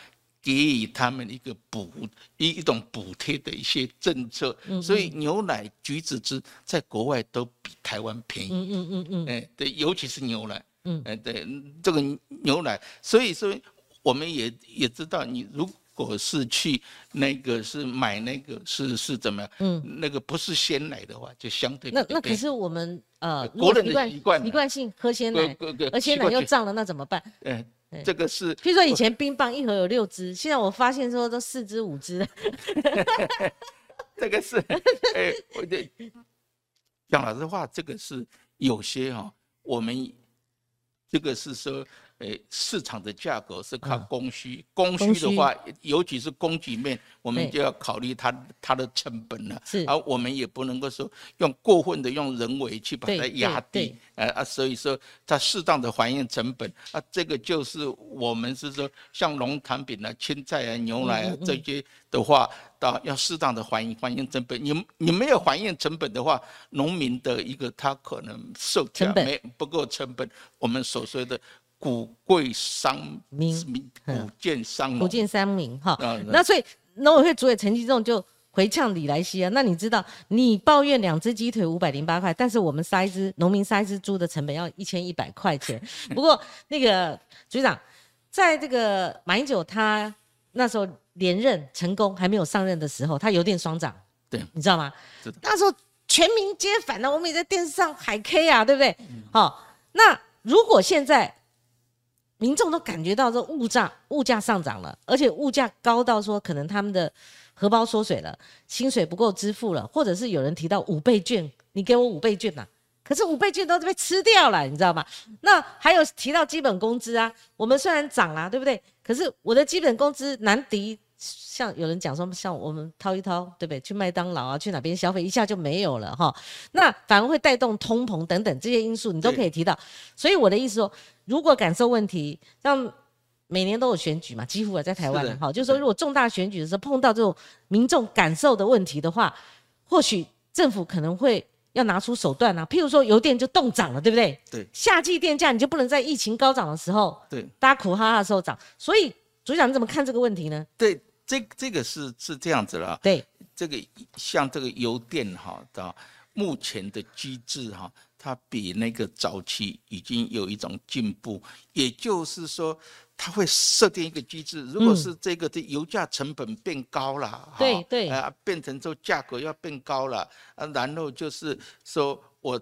Speaker 2: 给予他们一个补一一种补贴的一些政策，
Speaker 1: 嗯
Speaker 2: 所以牛奶、橘子汁在国外都比台湾便宜。
Speaker 1: 嗯嗯嗯嗯，
Speaker 2: 哎，对，尤其是牛奶，
Speaker 1: 嗯。
Speaker 2: 哎，对，这个牛奶，所以说我们也也知道，你如果是去那个是买那个是是怎么样，
Speaker 1: 嗯，
Speaker 2: 那个不是鲜奶的话，就相对
Speaker 1: 那那可是我们呃，如
Speaker 2: 国人的
Speaker 1: 果习惯
Speaker 2: 习惯
Speaker 1: 性喝鲜奶，而鲜奶又涨了，那怎么办？
Speaker 2: 哎
Speaker 1: 对，
Speaker 2: 这个是
Speaker 1: 譬如说以前冰棒一盒有六支，现在我发现说都四支五支，
Speaker 2: 这个是，哎，讲老实话，这个是有些哈、我们这个是说，诶，市场的价格是靠
Speaker 1: 嗯
Speaker 2: 供需，供
Speaker 1: 供需
Speaker 2: 需的话，尤其是供给面，我们就要考虑它它的成本了。
Speaker 1: 是
Speaker 2: 而我们也不能够说用过分的用人为去把它压低，呃啊，所以说它适当的还原成本啊，这个就是我们是说像农产品啊、青菜啊、牛奶啊这些的话，到要适当的还原还原成本。你你没有还原成本的话，农民的一个他可能售价没不够成本，我们所说的谷贵伤
Speaker 1: 民
Speaker 2: 民
Speaker 1: 嗯
Speaker 2: 谷贱伤农。
Speaker 1: 福建三民哈
Speaker 2: 啊，
Speaker 1: 那所以农委会主委陈其仲就回呛李来希啊，那你知道你抱怨两只鸡腿五百零八块，但是我们杀一只农民杀一只猪的成本要一千一百块钱。不过那个局长，在这个马英九他那时候连任成功还没有上任的时候，他油电双涨，
Speaker 2: 对
Speaker 1: 你知道吗？那时候全民皆反啊，我们也在电视上海 K 啊，对不对？
Speaker 2: 嗯
Speaker 1: 好、那如果现在民众都感觉到这物价物价上涨了，而且物价高到说可能他们的荷包缩水了，薪水不够支付了，或者是有人提到五倍券，你给我五倍券呐、可是五倍券都被吃掉了，你知道吗？那还有提到基本工资啊，我们虽然涨啦，对不对？可是我的基本工资难敌，像有人讲说，像我们掏一掏，对不对？去麦当劳啊，去哪边消费一下就没有了哈。那反而会带动通膨等等这些因素，你都可以提到。所以我的意思说，如果感受问题，让每年都有选举嘛，几乎啊在台湾
Speaker 2: 是的
Speaker 1: 哈，就是说如果重大选举的时候碰到这种民众感受的问题的话，或许政府可能会要拿出手段啊，譬如说油电就冻涨了，对不对？
Speaker 2: 对
Speaker 1: 夏季电价你就不能在疫情高涨的时候，
Speaker 2: 对
Speaker 1: 大家苦哈哈的时候涨。所以组长你怎么看这个问题呢？
Speaker 2: 对，这这个是是这样子了。
Speaker 1: 对，
Speaker 2: 这个像这个油电哈的目前的机制哈，它比那个早期已经有一种进步，也就是说，它会设定一个机制，如果是这个的油价成本变高了，
Speaker 1: 对对
Speaker 2: 啊，变成说价格要变高了，啊，然后就是说我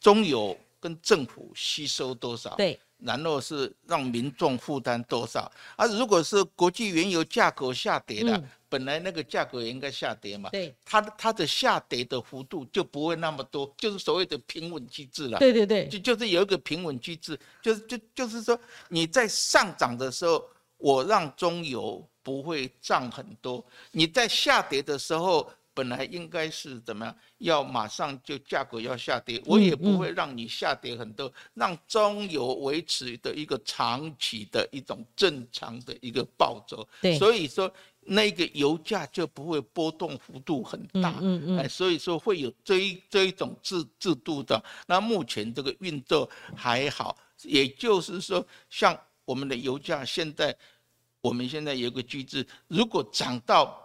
Speaker 2: 中油跟政府吸收多少，
Speaker 1: 对。
Speaker 2: 然后是让民众负担多少？而如果是国际原油价格下跌了，本来那个价格也应该下跌嘛，
Speaker 1: 对，
Speaker 2: 它它的下跌的幅度就不会那么多，就是所谓的平稳机制了。
Speaker 1: 对对对，
Speaker 2: 就就是有一个平稳机制，就是就就是说你在上涨的时候，我让中油不会涨很多；你在下跌的时候。本来应该是怎么样？要马上就价格要下跌，我也不会让你下跌很多，让中油维持的一个长期的一种正常的一个暴走。
Speaker 1: 对，
Speaker 2: 所以说那个油价就不会波动幅度很大。嗯嗯。哎，所以说会有这一这一种制制度的。那目前这个运作还好，也就是说，像我们的油价现在，我们现在有个机制，如果涨到。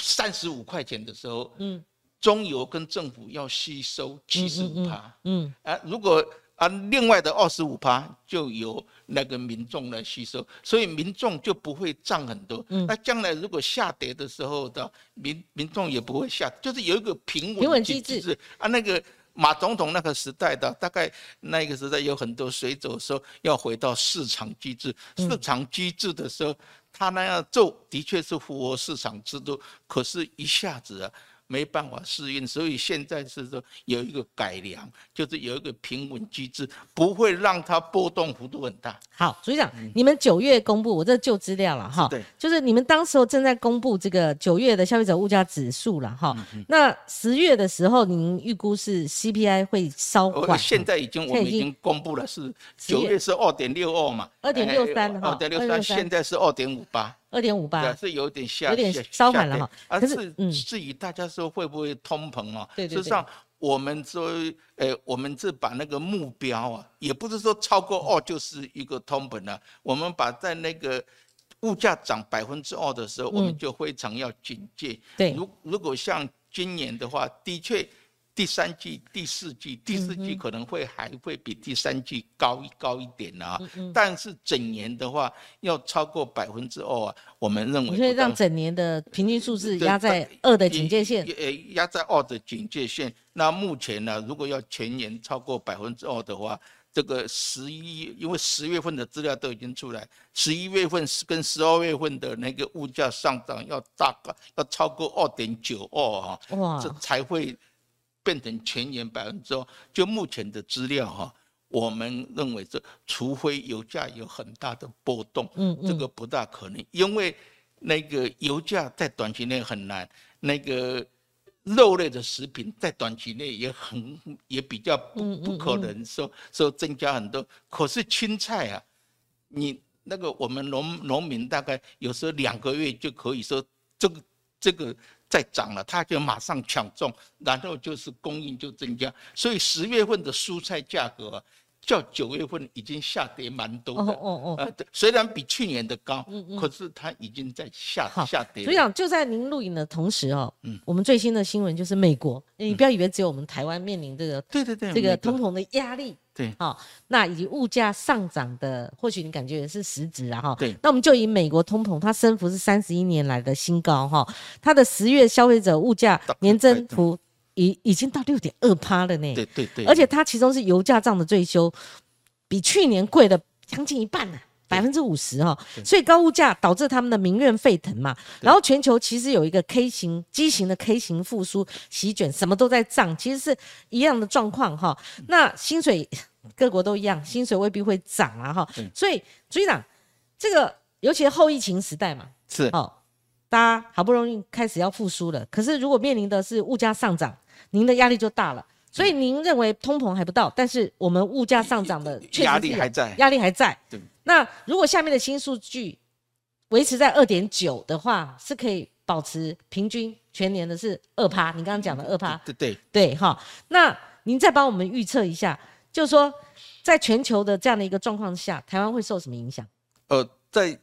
Speaker 2: 三十五块钱的时候，嗯，中油跟政府要吸收七十五趴，嗯，啊，如果啊另外的二十五趴就由那个民众来吸收，所以民众就不会涨很多。嗯，那将来如果下跌的时候的民民众也不会下，就是有一个平稳机制啊。那个马总统那个时代的，大概那个时代有很多水走的时候要回到市场机制，市场机制的时候。他那样做的确是符合市场制度，可是一下子啊。没办法适应，所以现在是说有一个改良，就是有一个平稳机制，不会让它波动幅度很大。
Speaker 1: 好，组长，你们九月公布，我这旧资料了哈，
Speaker 2: 对，
Speaker 1: 就是你们当时候正在公布这个九月的消费者物价指数了哈。那十月的时候，您预估是 CPI 会稍缓？
Speaker 2: 现在已经我们已经公布了，是九月是二点六二嘛，
Speaker 1: 二点六三
Speaker 2: 二点六三，现在是二点五八。
Speaker 1: 二点五八
Speaker 2: 是有点下，
Speaker 1: 有点稍缓了哈。
Speaker 2: 可是，嗯，至于大家说会不会通膨啊？
Speaker 1: 对对对。
Speaker 2: 实际上，我们说，呃，我们是把那个目标啊，也不是说超过二就是一个通膨了。我们把在那个物价涨百分之二的时候，我们就非常要警戒。
Speaker 1: 对。
Speaker 2: 如如果像今年的话，的确。第三季、第四季、第四季可能会还会比第三季高一高一点啊，但是整年的话要超过百分之二啊，我们认为。
Speaker 1: 所以让整年的平均数字压在二的警戒线。
Speaker 2: 呃，压在二的警戒线。那目前呢，如果要全年超过百分之二的话，这个十一，因为十月份的资料都已经出来，十一月份是跟十二月份的那个物价上涨要大概要超过二点九二啊，哇，这才会。变成全年百分之二，就目前的资料哈，我们认为这除非油价有很大的波动，嗯嗯，这个不大可能，因为那个油价在短期内很难，那个肉类的食品在短期内也很也比较不不可能说说增加很多，可是青菜啊，你那个我们农农民大概有时候两个月就可以说这个这个。再涨了，他就马上抢种，然后就是供应就增加，所以十月份的蔬菜价格。较九月份已经下跌蛮多的，哦哦哦，虽然比去年的高，嗯嗯，可是它已经在下下跌。
Speaker 1: 所以讲，就在您录影的同时哦，嗯，我们最新的新闻就是美国，你不要以为只有我们台湾面临这个，
Speaker 2: 对对对，
Speaker 1: 这个通膨的压力，
Speaker 2: 对，
Speaker 1: 好，那以及物价上涨的，或许你感觉也是实质啊，哈，
Speaker 2: 对，
Speaker 1: 那我们就以美国通膨，它升幅是三十一年来的新高，哈，它的十月消费者物价年增幅。已已经到六点二趴了呢，
Speaker 2: 对对对，
Speaker 1: 而且它其中是油价涨的最凶，比去年贵了将近一半呢，百分之五十哈，所以高物价导致他们的民怨沸腾嘛。然后全球其实有一个 K 型畸形的 K 型复苏席卷，什么都在涨，其实是一样的状况哈。那薪水各国都一样，薪水未必会涨啊哈。所以局长，这个尤其是后疫情时代嘛，
Speaker 2: 是
Speaker 1: 哦，大家好不容易开始要复苏了，可是如果面临的是物价上涨。您的压力就大了，所以您认为通膨还不到，但是我们物价上涨的确
Speaker 2: 压力还在，
Speaker 1: 压力还在。
Speaker 2: 对。
Speaker 1: 那如果下面的新数据维持在二点九的话，是可以保持平均全年的是二趴。你刚刚讲的二趴，
Speaker 2: 对对
Speaker 1: 对哈。那您再帮我们预测一下，就是说在全球的这样的一个状况下，台湾会受什么影响？
Speaker 2: 呃，在。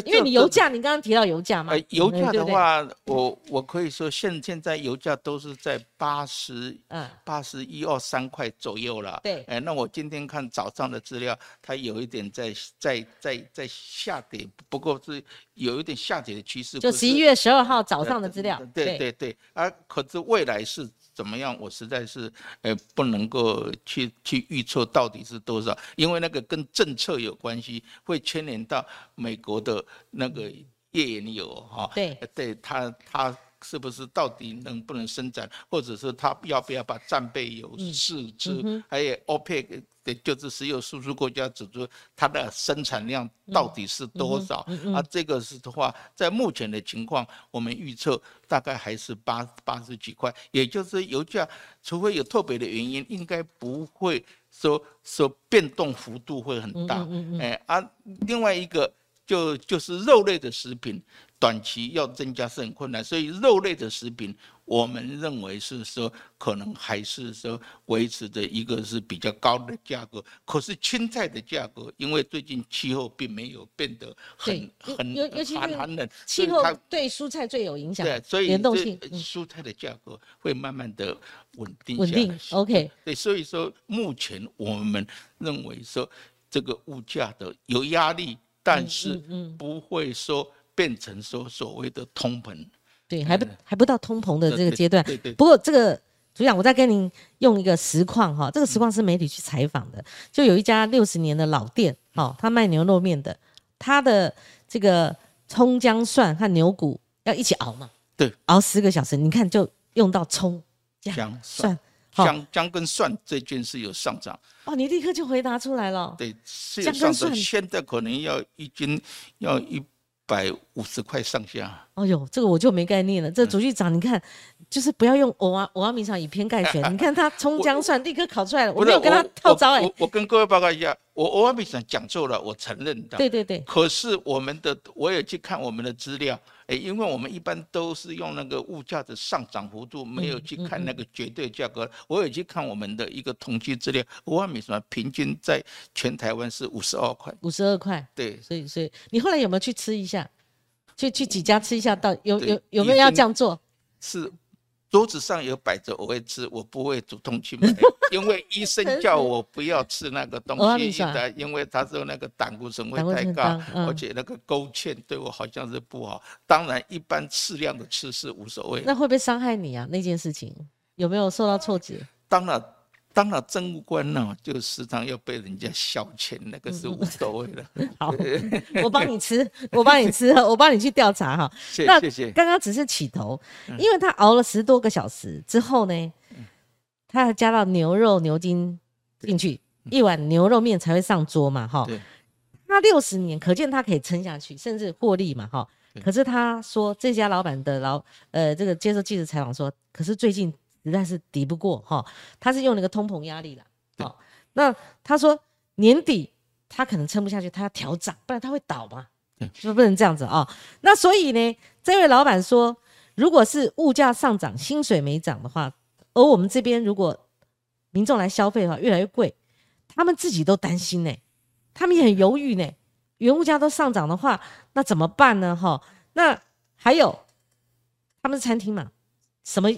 Speaker 2: 在
Speaker 1: 因为你油价，你刚刚提到油价嘛，
Speaker 2: 呃，油价的话，我我可以说现现在油价都是在八十，嗯，八十一二三块左右了。
Speaker 1: 对，
Speaker 2: 哎，那我今天看早上的资料，它有一点在在在在下跌，不过是有一点下跌的趋势。
Speaker 1: 就十一月十二号早上的资料。
Speaker 2: 对对对，啊，可是未来是。怎么样？我实在是呃不能够去去预测到底是多少，因为那个跟政策有关系，会牵连到美国的那个页岩油哈。
Speaker 1: 对，
Speaker 2: 对他他。是不是到底能不能生产，或者是他要不要把战备油释之？还有 OPEC 的就是石油输出国家指出它的生产量到底是多少？啊，这个是的话，在目前的情况，我们预测大概还是八八十几块，也就是油价，除非有特别的原因，应该不会说说变动幅度会很大。哎，啊，另外一个就就是肉类的食品。短期要增加是很困难，所以肉类的食品，我们认为是说可能还是说维持着一个是比较高的价格。可是青菜的价格，因为最近气候并没有变得很很寒寒冷，
Speaker 1: 气候对蔬菜最有影响。
Speaker 2: 对，所以
Speaker 1: 联动性
Speaker 2: 蔬菜的价格会慢慢的稳定
Speaker 1: 稳定。OK。
Speaker 2: 对，所以说目前我们认为说这个物价的有压力，但是不会说。变成说所谓的通膨，
Speaker 1: 对，还不还不到通膨的这个阶段。
Speaker 2: 对对。
Speaker 1: 不过这个组长，我再跟您用一个实况哈，这个实况是媒体去采访的，就有一家六十年的老店，哦，他卖牛肉面的，他的这个葱姜蒜和牛骨要一起熬嘛，
Speaker 2: 对，
Speaker 1: 熬十个小时，你看就用到葱姜蒜，
Speaker 2: 姜姜跟蒜这件是有上涨。
Speaker 1: 哦，你立刻就回答出来了。
Speaker 2: 对，姜跟蒜现在可能要一斤要一。百五十块上下。
Speaker 1: 哎呦，这个我就没概念了。这主席长，你看，就是不要用欧啊欧啊米厂以偏概全。你看他葱姜蒜立刻烤出来了，我没有跟他套招哎。
Speaker 2: 我跟各位报告一下，我欧阿米厂讲错了，我承认的。
Speaker 1: 对对对。
Speaker 2: 可是我们的，我也去看我们的资料。哎，因为我们一般都是用那个物价的上涨幅度，没有去看那个绝对价格。我也去看我们的一个统计资料，五万米什么平均在全台湾是五十二块。
Speaker 1: 五十二块。
Speaker 2: 对，
Speaker 1: 所以所以你后来有没有去吃一下？去去几家吃一下，到有有有没有要这样做？
Speaker 2: 是。桌子上有摆着，我会吃，我不会主动去买，因为医生叫我不要吃那个东西的，因为他说那个胆固醇会太高，而且那个勾芡对我好像是不好。当然，一般适量的吃是无所谓。
Speaker 1: 那会不会伤害你啊？那件事情有没有受到挫折？
Speaker 2: 当然。当了政务官呢，就时常要被人家消遣，那个是无所谓的。
Speaker 1: 好，我帮你吃，我帮你吃，我帮你去调查哈。
Speaker 2: 谢谢。
Speaker 1: 刚刚只是起头，因为他熬了十多个小时之后呢，他还加到牛肉牛筋进去，一碗牛肉面才会上桌嘛，哈。他六十年，可见他可以撑下去，甚至获利嘛，哈。可是他说，这家老板的老呃，这个接受记者采访说，可是最近。实在是抵不过哈，他是用那个通膨压力了，好，那他说年底他可能撑不下去，他要调涨，不然他会倒嘛，是不能这样子啊。那所以呢，这位老板说，如果是物价上涨，薪水没涨的话，而我们这边如果民众来消费的话，越来越贵，他们自己都担心呢，他们也很犹豫呢。原物价都上涨的话，那怎么办呢？哈，那还有他们是餐厅嘛，什么？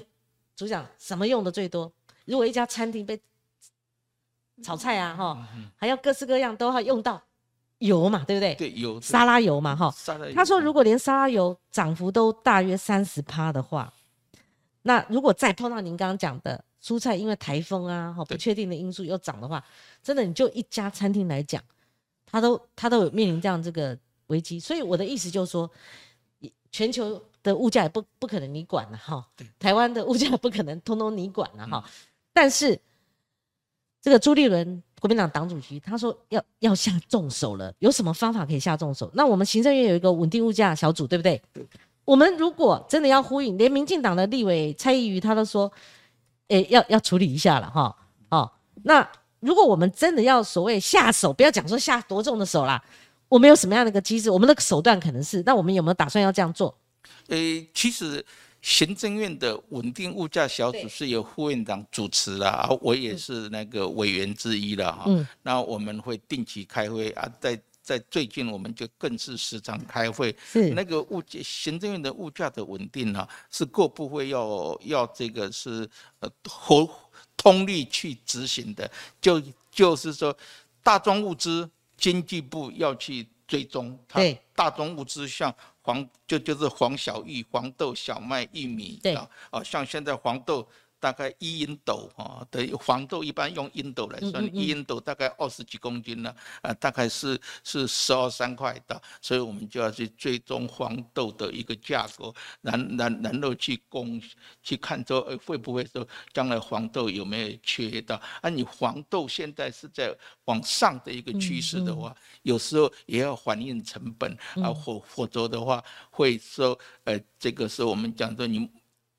Speaker 1: 组长，什么用的最多？如果一家餐厅被炒菜啊，哈，还要各式各样都要用到油嘛，对不对？
Speaker 2: 对，油
Speaker 1: 沙拉油嘛，哈。他说，如果连沙拉油涨幅都大约三十趴的话，那如果再碰到您刚刚讲的蔬菜，因为台风啊，哈，不确定的因素又涨的话，真的你就一家餐厅来讲，他都他都有面临这样这个危机。所以我的意思就是说，全球。的物价也不不可能你管了哈，台湾的物价不可能通通你管了哈，但是这个朱立伦国民党党主席他说要要下重手了，有什么方法可以下重手？那我们行政院有一个稳定物价小组，对不对？我们如果真的要呼应，连民进党的立委蔡依瑜他都说，诶要要处理一下了哈，哦，那如果我们真的要所谓下手，不要讲说下多重的手啦，我们有什么样的一个机制？我们的手段可能是，那我们有没有打算要这样做？
Speaker 2: 呃，其实行政院的稳定物价小组是由副院长主持的，啊，我也是那个委员之一了哈。嗯。那我们会定期开会啊，在在最近我们就更是时常开会，
Speaker 1: 是
Speaker 2: 那个物价行政院的物价的稳定啊，是各部会要要这个是呃合通力去执行的，就就是说大宗物资经济部要去追踪，它
Speaker 1: 对
Speaker 2: 大宗物资像黄就就是黄小玉、黄豆、小麦、玉米
Speaker 1: 对
Speaker 2: 啊，啊像现在黄豆。大概一英斗啊的黄豆，一般用英斗来算，一英斗大概二十几公斤呢，呃，大概是是十二三块的，所以我们就要去追踪黄豆的一个价格，然然然后去供去看说，呃，会不会说将来黄豆有没有缺到？啊，你黄豆现在是在往上的一个趋势的话，有时候也要反映成本啊，否否则的话会说，呃，这个是我们讲的你。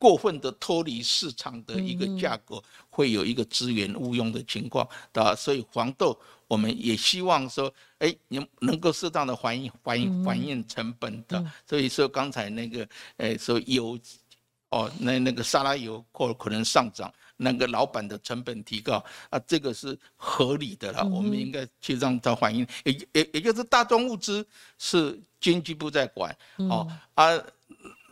Speaker 2: 过分的脱离市场的一个价格，会有一个资源误用的情况，啊，所以黄豆我们也希望说，哎，你能够适当的反映反映反映成本的，所以说刚才那个，哎，说油，哦，那那个沙拉油或可能上涨，那个老板的成本提高啊，这个是合理的了，我们应该去让它反映，也也也就是大宗物资是经济部在管，哦啊。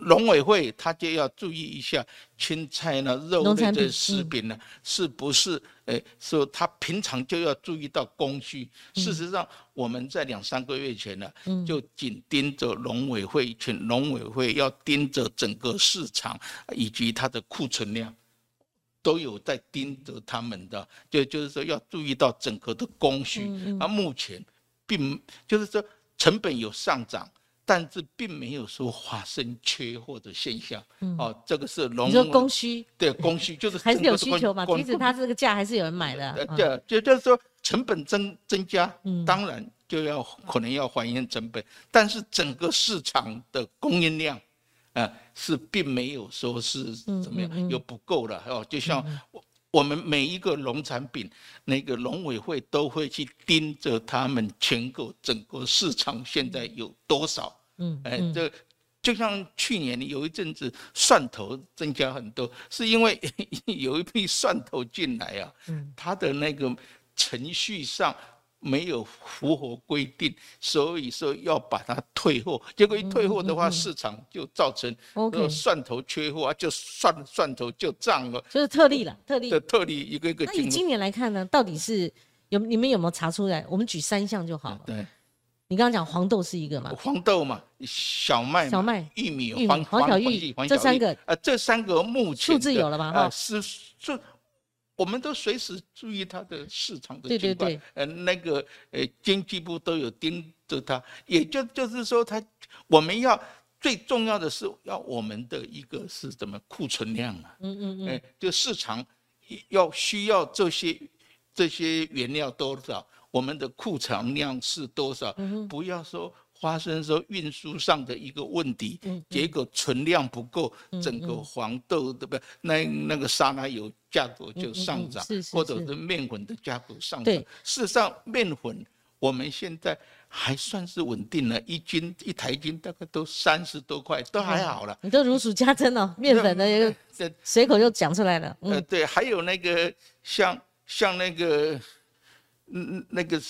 Speaker 2: 农委会他就要注意一下青菜呢、肉类的食品呢，是不是？诶，说他平常就要注意到供需。事实上，我们在两三个月前呢，就紧盯着农委会，请农委会要盯着整个市场以及它的库存量，都有在盯着他们的。就就是说，要注意到整个的供需。啊，目前并就是说成本有上涨。但是并没有说发生缺货的现象，哦，这个是农，
Speaker 1: 你说供需，
Speaker 2: 对供需就是
Speaker 1: 还是有需求嘛？即使它这个价还是有人买的，
Speaker 2: 对，就就是说成本增增加，当然就要可能要还原成本，但是整个市场的供应量，啊，是并没有说是怎么样，有不够了。哦，就像我。我们每一个农产品，那个农委会都会去盯着他们全国整个市场现在有多少。嗯，哎，这就像去年有一阵子蒜头增加很多，是因为 有一批蒜头进来啊，它的那个程序上。没有符合规定，所以说要把它退货。结果一退货的话，市场就造成蒜头缺货啊，就蒜蒜头就涨了。
Speaker 1: 就是特例了，特例
Speaker 2: 的特例一个一个。
Speaker 1: 那以今年来看呢，到底是有你们有没有查出来？我们举三项就好了。
Speaker 2: 对，
Speaker 1: 你刚刚讲黄豆是一个嘛？
Speaker 2: 黄豆嘛，小麦、
Speaker 1: 小麦、
Speaker 2: 玉米、
Speaker 1: 黄黄小玉，这三个
Speaker 2: 呃，这三个目前
Speaker 1: 数字有了吗？哈，
Speaker 2: 是是。我们都随时注意它的市场的
Speaker 1: 情况，
Speaker 2: 呃，那个呃，经济部都有盯着它，也就就是说，它我们要最重要的是要我们的一个是怎么库存量啊？嗯嗯嗯，哎，就市场要需要这些这些原料多少，我们的库存量是多少？不要说。发生说运输上的一个问题，结果存量不够，整个黄豆对不？那那个沙拉油价格就上涨，或者是面粉的价格上涨。事实上面粉我们现在还算是稳定了，一斤一台斤大概都三十多块，都还好了。
Speaker 1: 你都如数家珍哦，面粉的随口就讲出来了。
Speaker 2: 呃，对，还有那个像像那个嗯那个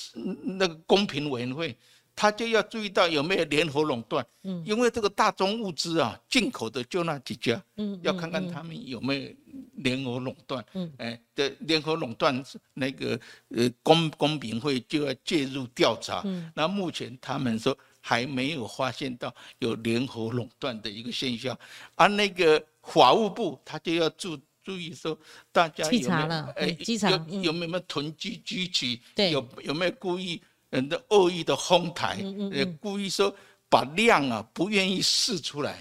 Speaker 2: 那个公平委员会。他就要注意到有没有联合垄断，嗯，因为这个大宗物资啊，进口的就那几家，嗯，要看看他们有没有联合垄断，嗯，哎，的联合垄断那个呃公公平会就要介入调查，嗯，那目前他们说还没有发现到有联合垄断的一个现象，而那个法务部他就要注注意说大家有没有
Speaker 1: 哎
Speaker 2: 有有没有囤积居奇，
Speaker 1: 对，
Speaker 2: 有有没有故意。人的恶意的哄抬，呃，故意说把量啊不愿意试出来，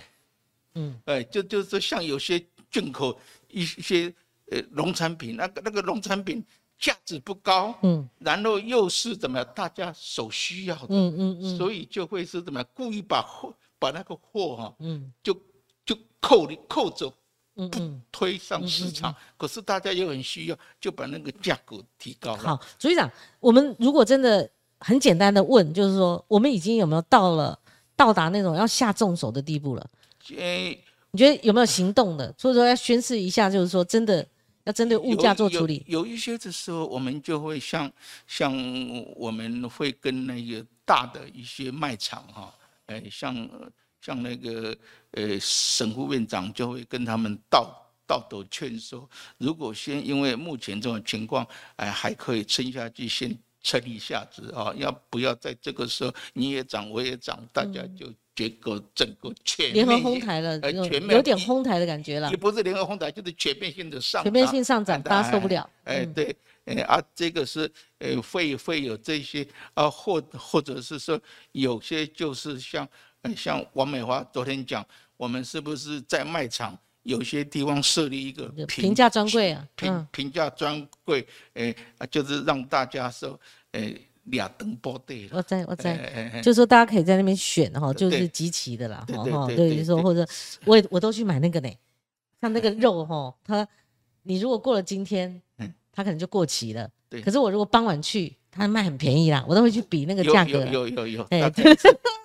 Speaker 2: 嗯，哎，就就是像有些进口一些呃农产品，那个那个农产品价值不高，嗯，然后又是怎么样，大家所需要的，嗯嗯嗯，所以就会是怎么样，故意把货把那个货哈，嗯，就就扣扣走，嗯嗯，推上市场，可是大家又很需要，就把那个价格提高了。
Speaker 1: 好，组长，我们如果真的。很简单的问，就是说，我们已经有没有到了到达那种要下重手的地步了？诶，你觉得有没有行动的？所以说要宣示一下，就是说，真的要针对物价做处理。
Speaker 2: 有一些的时候，我们就会像像我们会跟那个。大的一些卖场哈，哎，像像那个呃省副院长就会跟他们道道德劝说，如果先因为目前这种情况，哎还可以撑下去，先撑一下子啊，要不要在这个时候你也涨我也涨，大家就。结果整个全
Speaker 1: 联合哄抬了，呃，全面有点哄抬的感觉了。
Speaker 2: 也不是联合哄抬，就是全面性的上，
Speaker 1: 全面性上涨，大家受不了。
Speaker 2: 哎，对，哎啊，这个是呃，会会有这些啊，或或者是说有些就是像像王美华昨天讲，我们是不是在卖场有些地方设立一个
Speaker 1: 平价专柜啊？
Speaker 2: 平平价专柜，哎，就是让大家说，诶。俩灯包对
Speaker 1: 我在我在，就说大家可以在那边选哈，就是集齐的啦，哈哈，对，就说或者我我都去买那个呢，像那个肉哈，它你如果过了今天，嗯，它可能就过期了，对，可是我如果傍晚去，它卖很便宜啦，我都会去比那个价格，
Speaker 2: 有有有有，哎。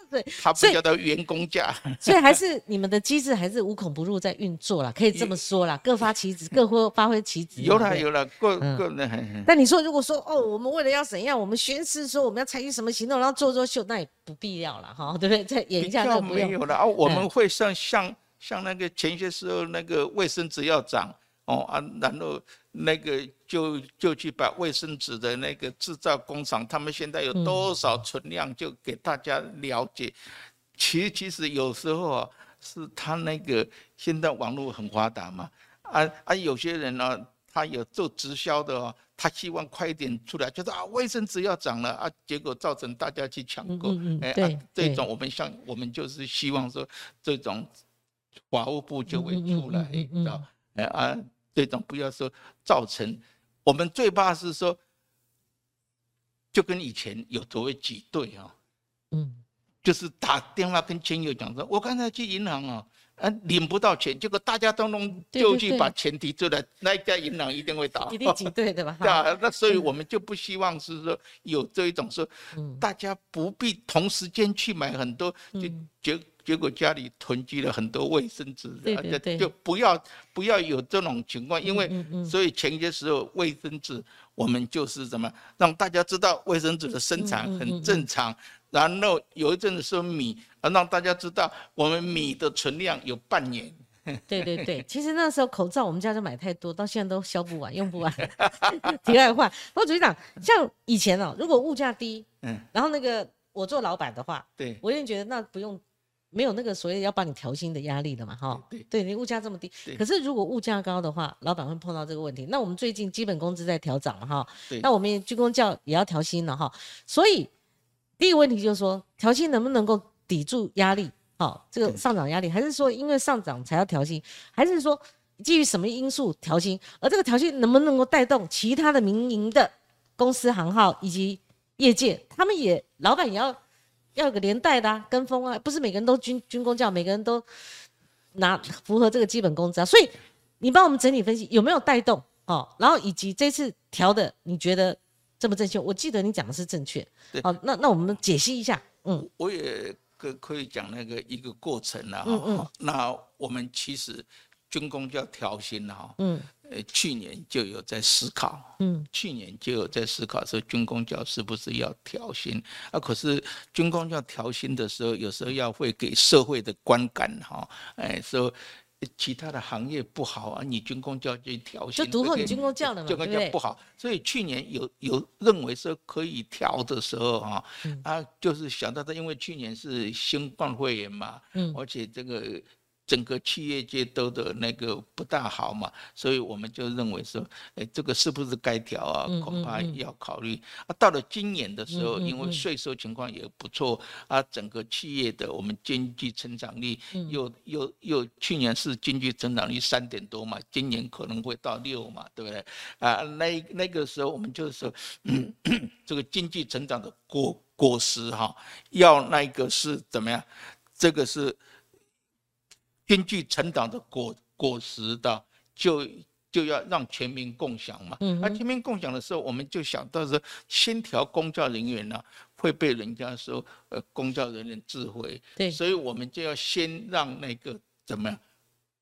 Speaker 1: 对，
Speaker 2: 他不叫他员工价，
Speaker 1: 所以还是你们的机制还是无孔不入在运作啦，可以这么说啦，各发其职，各挥发挥其职。
Speaker 2: 有了有了，各各那。
Speaker 1: 但你说如果说哦，我们为了要怎样，我们宣誓说我们要采取什么行动，然后做做秀，那也不必要了哈，对不对？再演一下那
Speaker 2: 没有了啊，我们会像像像那个前些时候那个卫生纸要涨。哦啊，然后那个就就去把卫生纸的那个制造工厂，他们现在有多少存量，就给大家了解。其实其实有时候啊，是他那个现在网络很发达嘛，啊啊，有些人呢，他有做直销的哦，他希望快一点出来，就是啊，卫生纸要涨了啊，结果造成大家去抢购。
Speaker 1: 哎，
Speaker 2: 这种我们像我们就是希望说，这种法务部就会出来，知道？哎啊。这种不要说造成，我们最怕是说，就跟以前有所谓挤兑啊，嗯，就是打电话跟亲友讲说，我刚才去银行啊，啊领不到钱，结果大家都弄就去把钱提出来，那一家银行一定会倒，
Speaker 1: 一定挤兑对吧？
Speaker 2: 对啊，那所以我们就不希望是说有这一种说，大家不必同时间去买很多，就就。结果家里囤积了很多卫生纸，就不要不要有这种情况，因为所以前些时候卫生纸我们就是什么让大家知道卫生纸的生产很正常，然后有一阵子说米，让大家知道我们米的存量有半年。
Speaker 1: 对对对，其实那时候口罩我们家就买太多，到现在都销不完用不完。题外话，不过主席长，像以前哦，如果物价低，嗯，然后那个我做老板的话，
Speaker 2: 对
Speaker 1: 我一定觉得那不用。没有那个所谓要帮你调薪的压力了嘛？哈，对，你物价这么低，可是如果物价高的话，老板会碰到这个问题。那我们最近基本工资在调涨了哈，那我们军工教也要调薪了哈。所以第一个问题就是说，调薪能不能够抵住压力？好，这个上涨压力，还是说因为上涨才要调薪？还是说基于什么因素调薪？而这个调薪能不能够带动其他的民营的公司行号以及业界，他们也老板也要。要有个连带的跟风啊，不是每个人都军军工教，每个人都拿符合这个基本工资啊。所以你帮我们整体分析有没有带动哦，然后以及这次调的，你觉得正不正确？我记得你讲的是正确。好，那那我们解析一下。
Speaker 2: 嗯，我也可可以讲那个一个过程啊。嗯嗯。那我们其实军工叫调薪了哈。嗯。呃，去年就有在思考，嗯，去年就有在思考说军工教是不是要调薪啊？可是军工教调薪的时候，有时候要会给社会的观感哈，哎，说其他的行业不好啊，你军工教就调薪，
Speaker 1: 就独后你军工教的嘛，
Speaker 2: 军工教不好，所以去年有有认为说可以调的时候哈，啊，就是想到的，因为去年是新冠肺炎嘛，嗯，而且这个。整个企业界都的那个不大好嘛，所以我们就认为说，哎，这个是不是该调啊？恐怕要考虑。啊，到了今年的时候，因为税收情况也不错，啊，整个企业的我们经济成长率又又又，去年是经济成长率三点多嘛，今年可能会到六嘛，对不对？啊，那那个时候我们就是说，嗯，这个经济成长的果果实哈，要那个是怎么样？这个是。经济成长的果果实的，就就要让全民共享嘛。嗯，那全民共享的时候，我们就想到说，先调公教人员呢，会被人家说，呃，公教人员智慧。
Speaker 1: 对，
Speaker 2: 所以我们就要先让那个怎么样，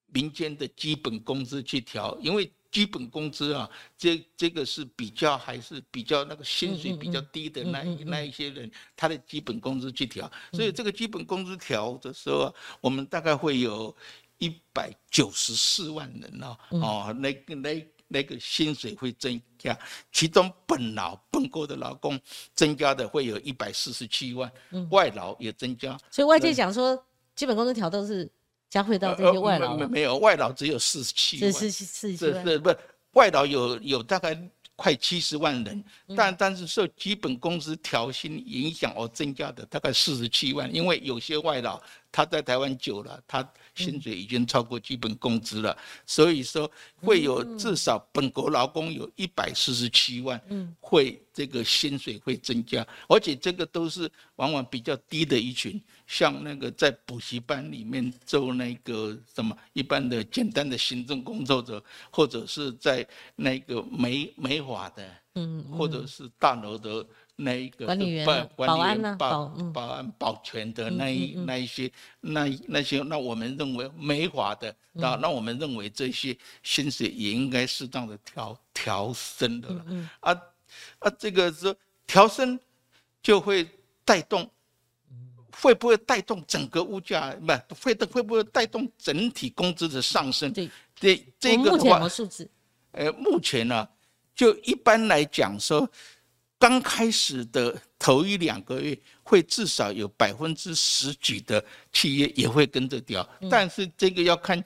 Speaker 2: 民间的基本工资去调，因为。基本工资啊，这这个是比较还是比较那个薪水比较低的那那一些人，他的基本工资去调，所以这个基本工资调的时候，我们大概会有一百九十四万人哦，哦，那个那那个薪水会增加，其中本劳本国的劳工增加的会有一百四十七万，外劳也增加，
Speaker 1: 所以外界讲说基本工资调都是。加会到这些外劳，
Speaker 2: 没没有外劳只有四十七
Speaker 1: 万，是是四十七万，
Speaker 2: 不外劳有有大概快七十万人，但但是受基本工资调薪影响而增加的大概四十七万，因为有些外劳。他在台湾久了，他薪水已经超过基本工资了，所以说会有至少本国劳工有一百四十七万，会这个薪水会增加，而且这个都是往往比较低的一群，像那个在补习班里面做那个什么一般的简单的行政工作者，或者是在那个美美法的，嗯，或者是大楼的。那一个
Speaker 1: 管理员、保安呢？
Speaker 2: 保保安、保全的那一那一些，那那些，那我们认为没法的，那那我们认为这些薪水也应该适当的调调升的了。啊啊，这个是调升就会带动，会不会带动整个物价？不，会的，会不会带动整体工资的上升？
Speaker 1: 对，
Speaker 2: 这这个
Speaker 1: 目前的数字？
Speaker 2: 呃，目前呢，就一般来讲说。刚开始的头一两个月，会至少有百分之十几的企业也会跟着掉，但是这个要看，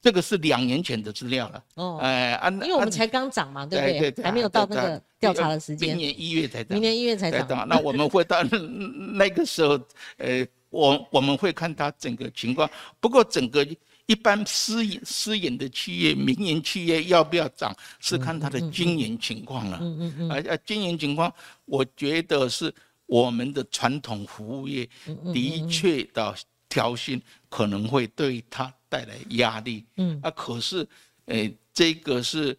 Speaker 2: 这个是两年前的资料了。哦，
Speaker 1: 哎，因为我们才刚涨嘛，对不对？对，还没有到那个调查的时间。
Speaker 2: 明年一月才涨。
Speaker 1: 明年一月才涨。
Speaker 2: 那我们会到那个时候，呃，我我们会看它整个情况。不过整个。一般私营私营的企业、民营企业要不要涨，是看它的经营情况了。嗯嗯嗯。而而经营情况，我觉得是我们的传统服务业的确的调薪可能会对它带来压力。嗯。啊，可是，诶，这个是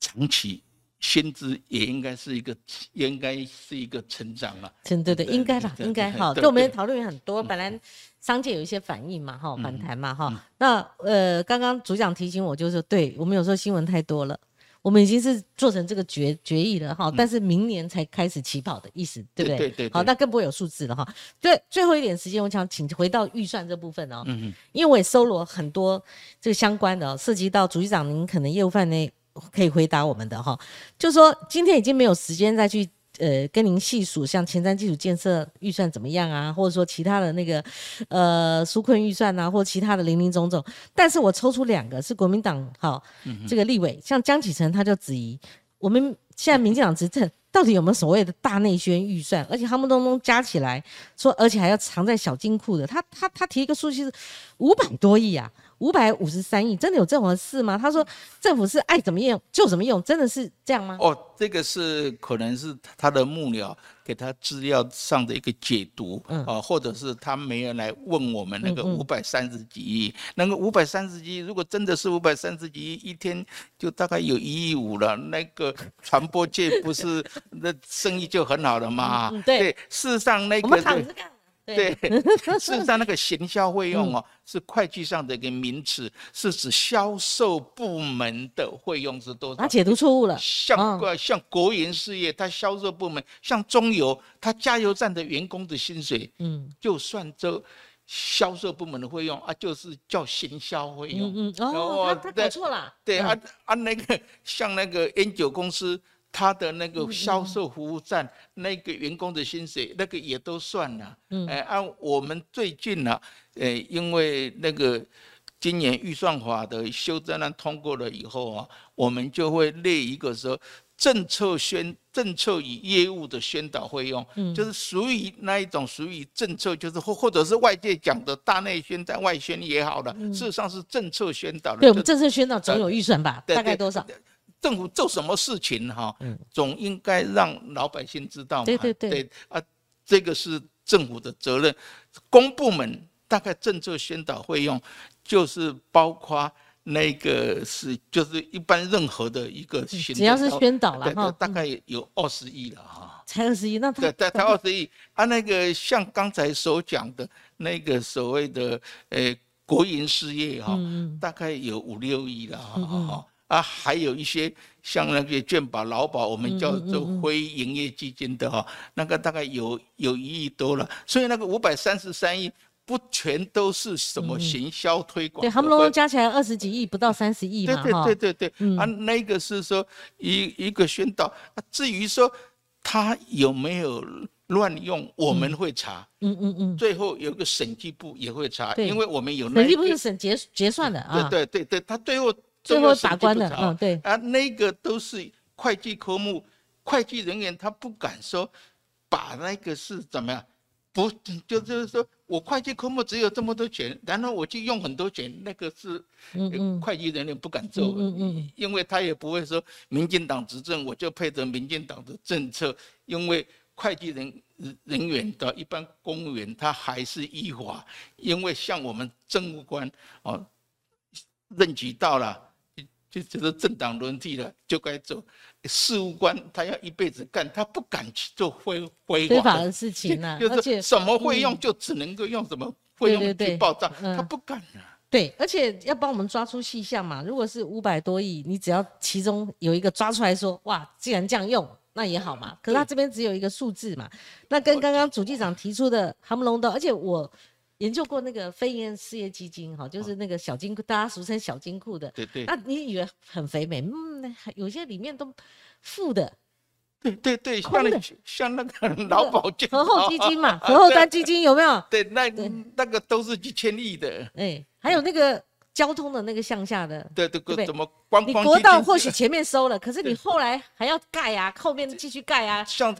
Speaker 2: 长期薪资也应该是一个，应该是一个成长了。
Speaker 1: 对对对，应该吧，应该哈。就我们讨论很多，本来。商界有一些反应嘛，哈，反弹嘛，哈。那呃，刚刚组长提醒我，就是对我们有时候新闻太多了，我们已经是做成这个决决议了，哈。但是明年才开始起跑的意思，对不对？
Speaker 2: 对对。
Speaker 1: 好，那更不会有数字了，哈。对，最后一点时间，我想请回到预算这部分哦。嗯嗯。因为我也搜罗很多这个相关的，涉及到主席长您可能业务范围可以回答我们的哈。就说今天已经没有时间再去。呃，跟您细数像前瞻基础建设预算怎么样啊，或者说其他的那个呃纾困预算啊，或其他的零零总总。但是我抽出两个是国民党好这个立委，像江启臣他就质疑我们现在民进党执政到底有没有所谓的大内宣预算，而且他们都能加起来说，而且还要藏在小金库的。他他他提一个数据是五百多亿啊。五百五十三亿，真的有这种事吗？他说政府是爱怎么用就怎么用，真的是这样吗？
Speaker 2: 哦，这个是可能是他的幕僚给他资料上的一个解读，啊，或者是他没有来问我们那个五百三十几亿，那个五百三十几亿，如果真的是五百三十几亿，一天就大概有一亿五了，那个传播界不是 那生意就很好了吗？
Speaker 1: 对，
Speaker 2: 事实上那个。对，事实上那个行销费用哦，是会计上的一个名词，是指销售部门的费用是多少？
Speaker 1: 他解读错误了。
Speaker 2: 像个像国营事业，它销售部门像中油，它加油站的员工的薪水，嗯，就算这销售部门的费用啊，就是叫行销费用。嗯
Speaker 1: 嗯哦，他他搞错了。
Speaker 2: 对啊啊，那个像那个烟酒公司。他的那个销售服务站那个员工的薪水，那个也都算了。哎，按我们最近呢，呃，因为那个今年预算法的修正案通过了以后啊，我们就会列一个说政策宣政策与业务的宣导费用，就是属于那一种属于政策，就是或或者是外界讲的大内宣在外宣也好了，事实上是政策宣导的。
Speaker 1: 对我们政策宣导总有预算吧？大概多少？
Speaker 2: 政府做什么事情哈，总应该让老百姓知道嘛。
Speaker 1: 对对对，
Speaker 2: 啊，这个是政府的责任。公部门大概政策宣导费用，就是包括那个是就是一般任何的一个
Speaker 1: 只要是宣导了哈，
Speaker 2: 大概有二十亿了哈。
Speaker 1: 才二十亿，那
Speaker 2: 他对，才二十亿。啊，那个像刚才所讲的那个所谓的呃。国营事业哈，大概有五六亿了哈。啊，还有一些像那个健保、劳保，我们叫做非营业基金的哈，那个大概有有一亿多了。所以那个五百三十三亿，不全都是什么行销推广？
Speaker 1: 对，他们拢加起来二十几亿，不到三十亿
Speaker 2: 嘛。对对对对对。啊，那个是说一一个宣导。啊，至于说他有没有乱用，我们会查。嗯嗯嗯。最后有个审计部也会查，因为我们有
Speaker 1: 审计部是审结结算的啊。
Speaker 2: 对对对对，他最后。
Speaker 1: 最后把关的，嗯，对
Speaker 2: 啊，那个都是会计科目，会计人员他不敢说，把那个是怎么样，不就就是说我会计科目只有这么多钱，然后我就用很多钱，那个是会计人员不敢做，嗯嗯，因为他也不会说民进党执政我就配合民进党的政策，因为会计人人员的一般公务员他还是依法，因为像我们政务官哦，任期到了。就就是政党轮替了，就该做事务官，他要一辈子干，他不敢去做非非
Speaker 1: 法的事情啊。
Speaker 2: 就是什么会用就只能够用什么会用去报账，他不敢啊。
Speaker 1: 对，而且要帮我们抓出细项嘛。如果是五百多亿，你只要其中有一个抓出来说，哇，既然这样用，那也好嘛。可是他这边只有一个数字嘛，那跟刚刚主机长提出的还不隆的，而且我。研究过那个非营利事业基金，哈，就是那个小金库，大家俗称小金库的。
Speaker 2: 对对。
Speaker 1: 那你以为很肥美？嗯，有些里面都负的。
Speaker 2: 对对对，像那像那个 劳保金、
Speaker 1: 和后基金嘛，和后端基金有没有？
Speaker 2: 对，那那个都是几千亿的。
Speaker 1: 哎，还有那个交通的那个向下的。
Speaker 2: 对对对。怎么光光？
Speaker 1: 你国道或许前面收了，可是你后来还要盖啊，后面继续盖啊。
Speaker 2: 像。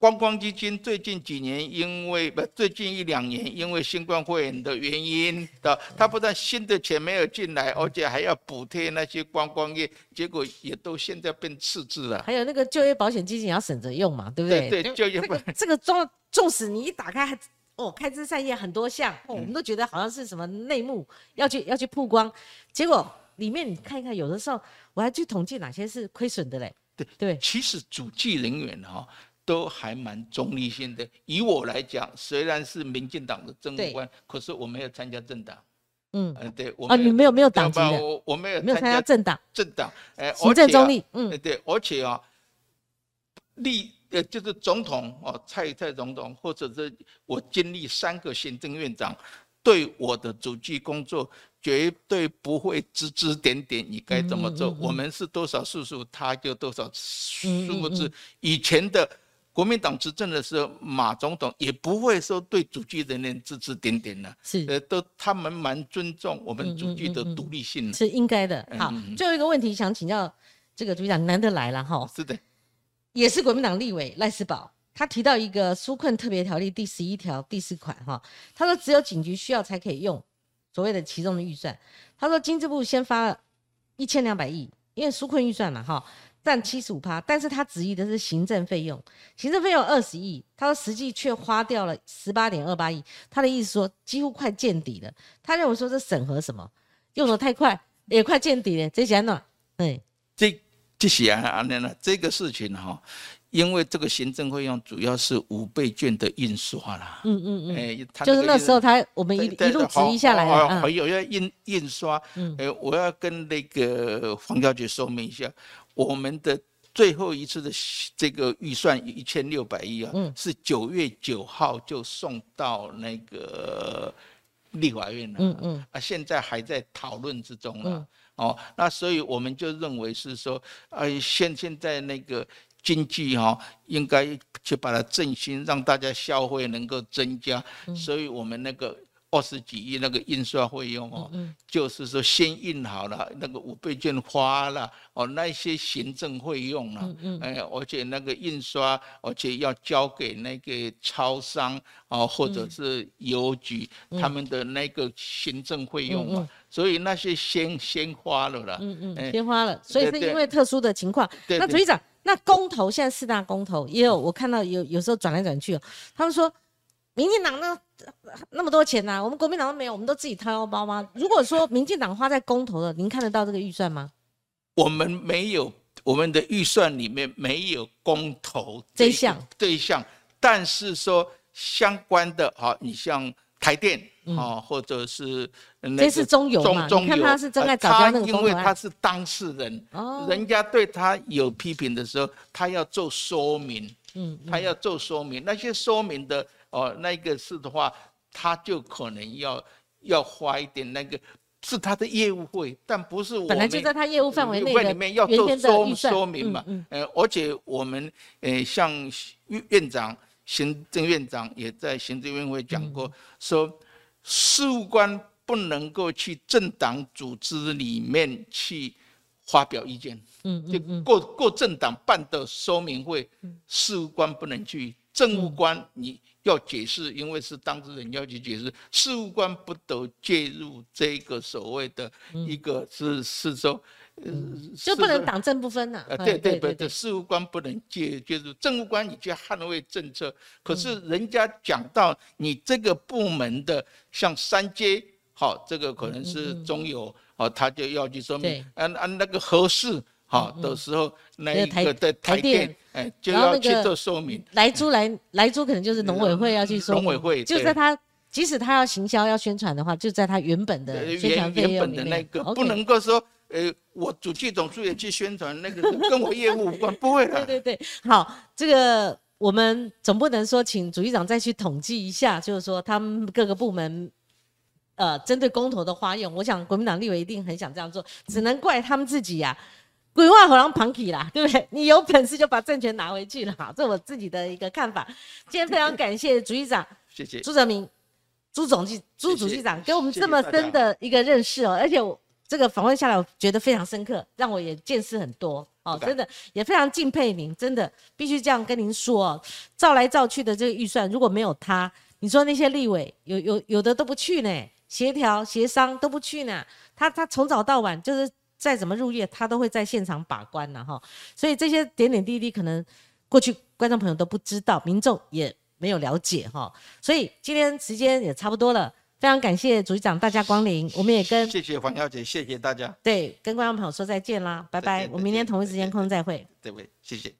Speaker 2: 观光基金最近几年，因为不最近一两年，因为新冠肺炎的原因的，它不但新的钱没有进来，而且还要补贴那些观光业，结果也都现在变赤字了。
Speaker 1: 还有那个就业保险基金也要省着用嘛，对不对？
Speaker 2: 对，就业保
Speaker 1: 这个纵纵使你一打开，哦，开枝散叶很多项，哦，我们都觉得好像是什么内幕要去要去曝光，结果里面你看一看，有的时候我还去统计哪些是亏损的嘞。
Speaker 2: 对对，其实主计人员哈。都还蛮中立性的。以我来讲，虽然是民进党的政务官，可是我没有参加政党。嗯，对，我
Speaker 1: 啊，你没有没有党籍
Speaker 2: 我我没有
Speaker 1: 没有参加政党。
Speaker 2: 政党，
Speaker 1: 哎，行政中立。嗯，
Speaker 2: 对，而且啊，立呃就是总统哦，蔡蔡总统，或者是我经历三个行政院长，对我的主计工作绝对不会指指点点，你该怎么做？我们是多少数数，他就多少数字。以前的。国民党执政的时候，马总统也不会说对主机人员指指点点的，
Speaker 1: 是。呃，
Speaker 2: 都他们蛮尊重我们主机的独立性，
Speaker 1: 是应该的。好，最后一个问题想请教这个主席长，难得来了哈，
Speaker 2: 是的，
Speaker 1: 也是国民党立委赖世宝，他提到一个纾困特别条例第十一条第四款哈，他说只有警局需要才可以用所谓的其中的预算，他说经济部先发了一千两百亿，因为纾困预算嘛哈。占七十五趴，但是他质疑的是行政费用，行政费用二十亿，他说实际却花掉了十八点二八亿，他的意思说几乎快见底了。他认为说这审核什么用的太快，也快见底了。这些呢，
Speaker 2: 对，这这些啊，那那这个事情哈，因为这个行政费用主要是五倍券的印刷啦，嗯嗯嗯，
Speaker 1: 哎，就是那时候他我们一一路质疑下来
Speaker 2: 了，还有要印印刷，嗯，哎，我要跟那个黄小姐说明一下。我们的最后一次的这个预算一千六百亿啊，是九月九号就送到那个立法院了，嗯嗯，啊，现在还在讨论之中了，哦，那所以我们就认为是说，呃，现现在那个经济哈，应该去把它振兴，让大家消费能够增加，所以我们那个。二十几亿那个印刷费用哦，就是说先印好了那个五倍券花了哦，那些行政费用了，哎，而且那个印刷，而且要交给那个超商哦，或者是邮局他们的那个行政费用嘛，所以那些先先花了啦，
Speaker 1: 嗯嗯，先花了，所以是因为特殊的情况。那组长，那公投现在四大公投也有，我看到有有时候转来转去，他们说。民进党那那么多钱呐，我们国民党都没有，我们都自己掏腰包吗？如果说民进党花在公投的，您看得到这个预算吗？
Speaker 2: 我们没有，我们的预算里面没有公投
Speaker 1: 这项。
Speaker 2: 对象，但是说相关的哈，你像台电啊，或者是
Speaker 1: 这是中油嘛？中看他是正在找他那个
Speaker 2: 因为他是当事人，人家对他有批评的时候，他要做说明，嗯，他要做说明，那些说明的哦，那个是的话，他就可能要要花一点那个。是他的业务会，但不是我
Speaker 1: 本来就在他业务范围内
Speaker 2: 里面要做说说明嘛。呃，而且我们呃，像院长、行政院长也在行政院会讲过，说事务官不能够去政党组织里面去发表意见。嗯就过过政党办的说明会，事务官不能去，政务官你。要解释，因为是当事人要去解释，事务官不得介入这个所谓的一个是是说，
Speaker 1: 就不能党政不分呐。
Speaker 2: 对对对对，事务官不能介介入，政务官你去捍卫政策。可是人家讲到你这个部门的，像三阶，好，这个可能是中油，好，他就要去说明，按按那个合适。好的时候，那一个的台电，哎，就要去做说明。
Speaker 1: 来租来来租，可能就是农委会要去说。
Speaker 2: 农委会
Speaker 1: 就在他，即使他要行销要宣传的话，就在他原本的宣传费
Speaker 2: 用的那个，不能够说，呃，我主计总处也去宣传那个，跟我业务无关，不会的。
Speaker 1: 对对对，好，这个我们总不能说请主席长再去统计一下，就是说他们各个部门，呃，针对公投的花用，我想国民党立委一定很想这样做，只能怪他们自己呀。鬼话好像旁起啦，对不对？你有本事就把政权拿回去了，这我自己的一个看法。今天非常感谢主席长，
Speaker 2: 谢谢
Speaker 1: 朱泽明、朱总记、朱主席长给我们这么深的一个认识哦，而且我这个访问下来，我觉得非常深刻，让我也见识很多哦，真的也非常敬佩您，真的必须这样跟您说哦。照来照去的这个预算，如果没有他，你说那些立委有有有的都不去呢，协调协商都不去呢，他他从早到晚就是。再怎么入夜，他都会在现场把关呢，哈。所以这些点点滴滴，可能过去观众朋友都不知道，民众也没有了解，哈。所以今天时间也差不多了，非常感谢主席长大家光临，我们也跟
Speaker 2: 谢谢黄小姐，谢谢大家，
Speaker 1: 对，跟观众朋友说再见啦，拜拜，我明天同一时间空中再会，
Speaker 2: 对不对？谢谢。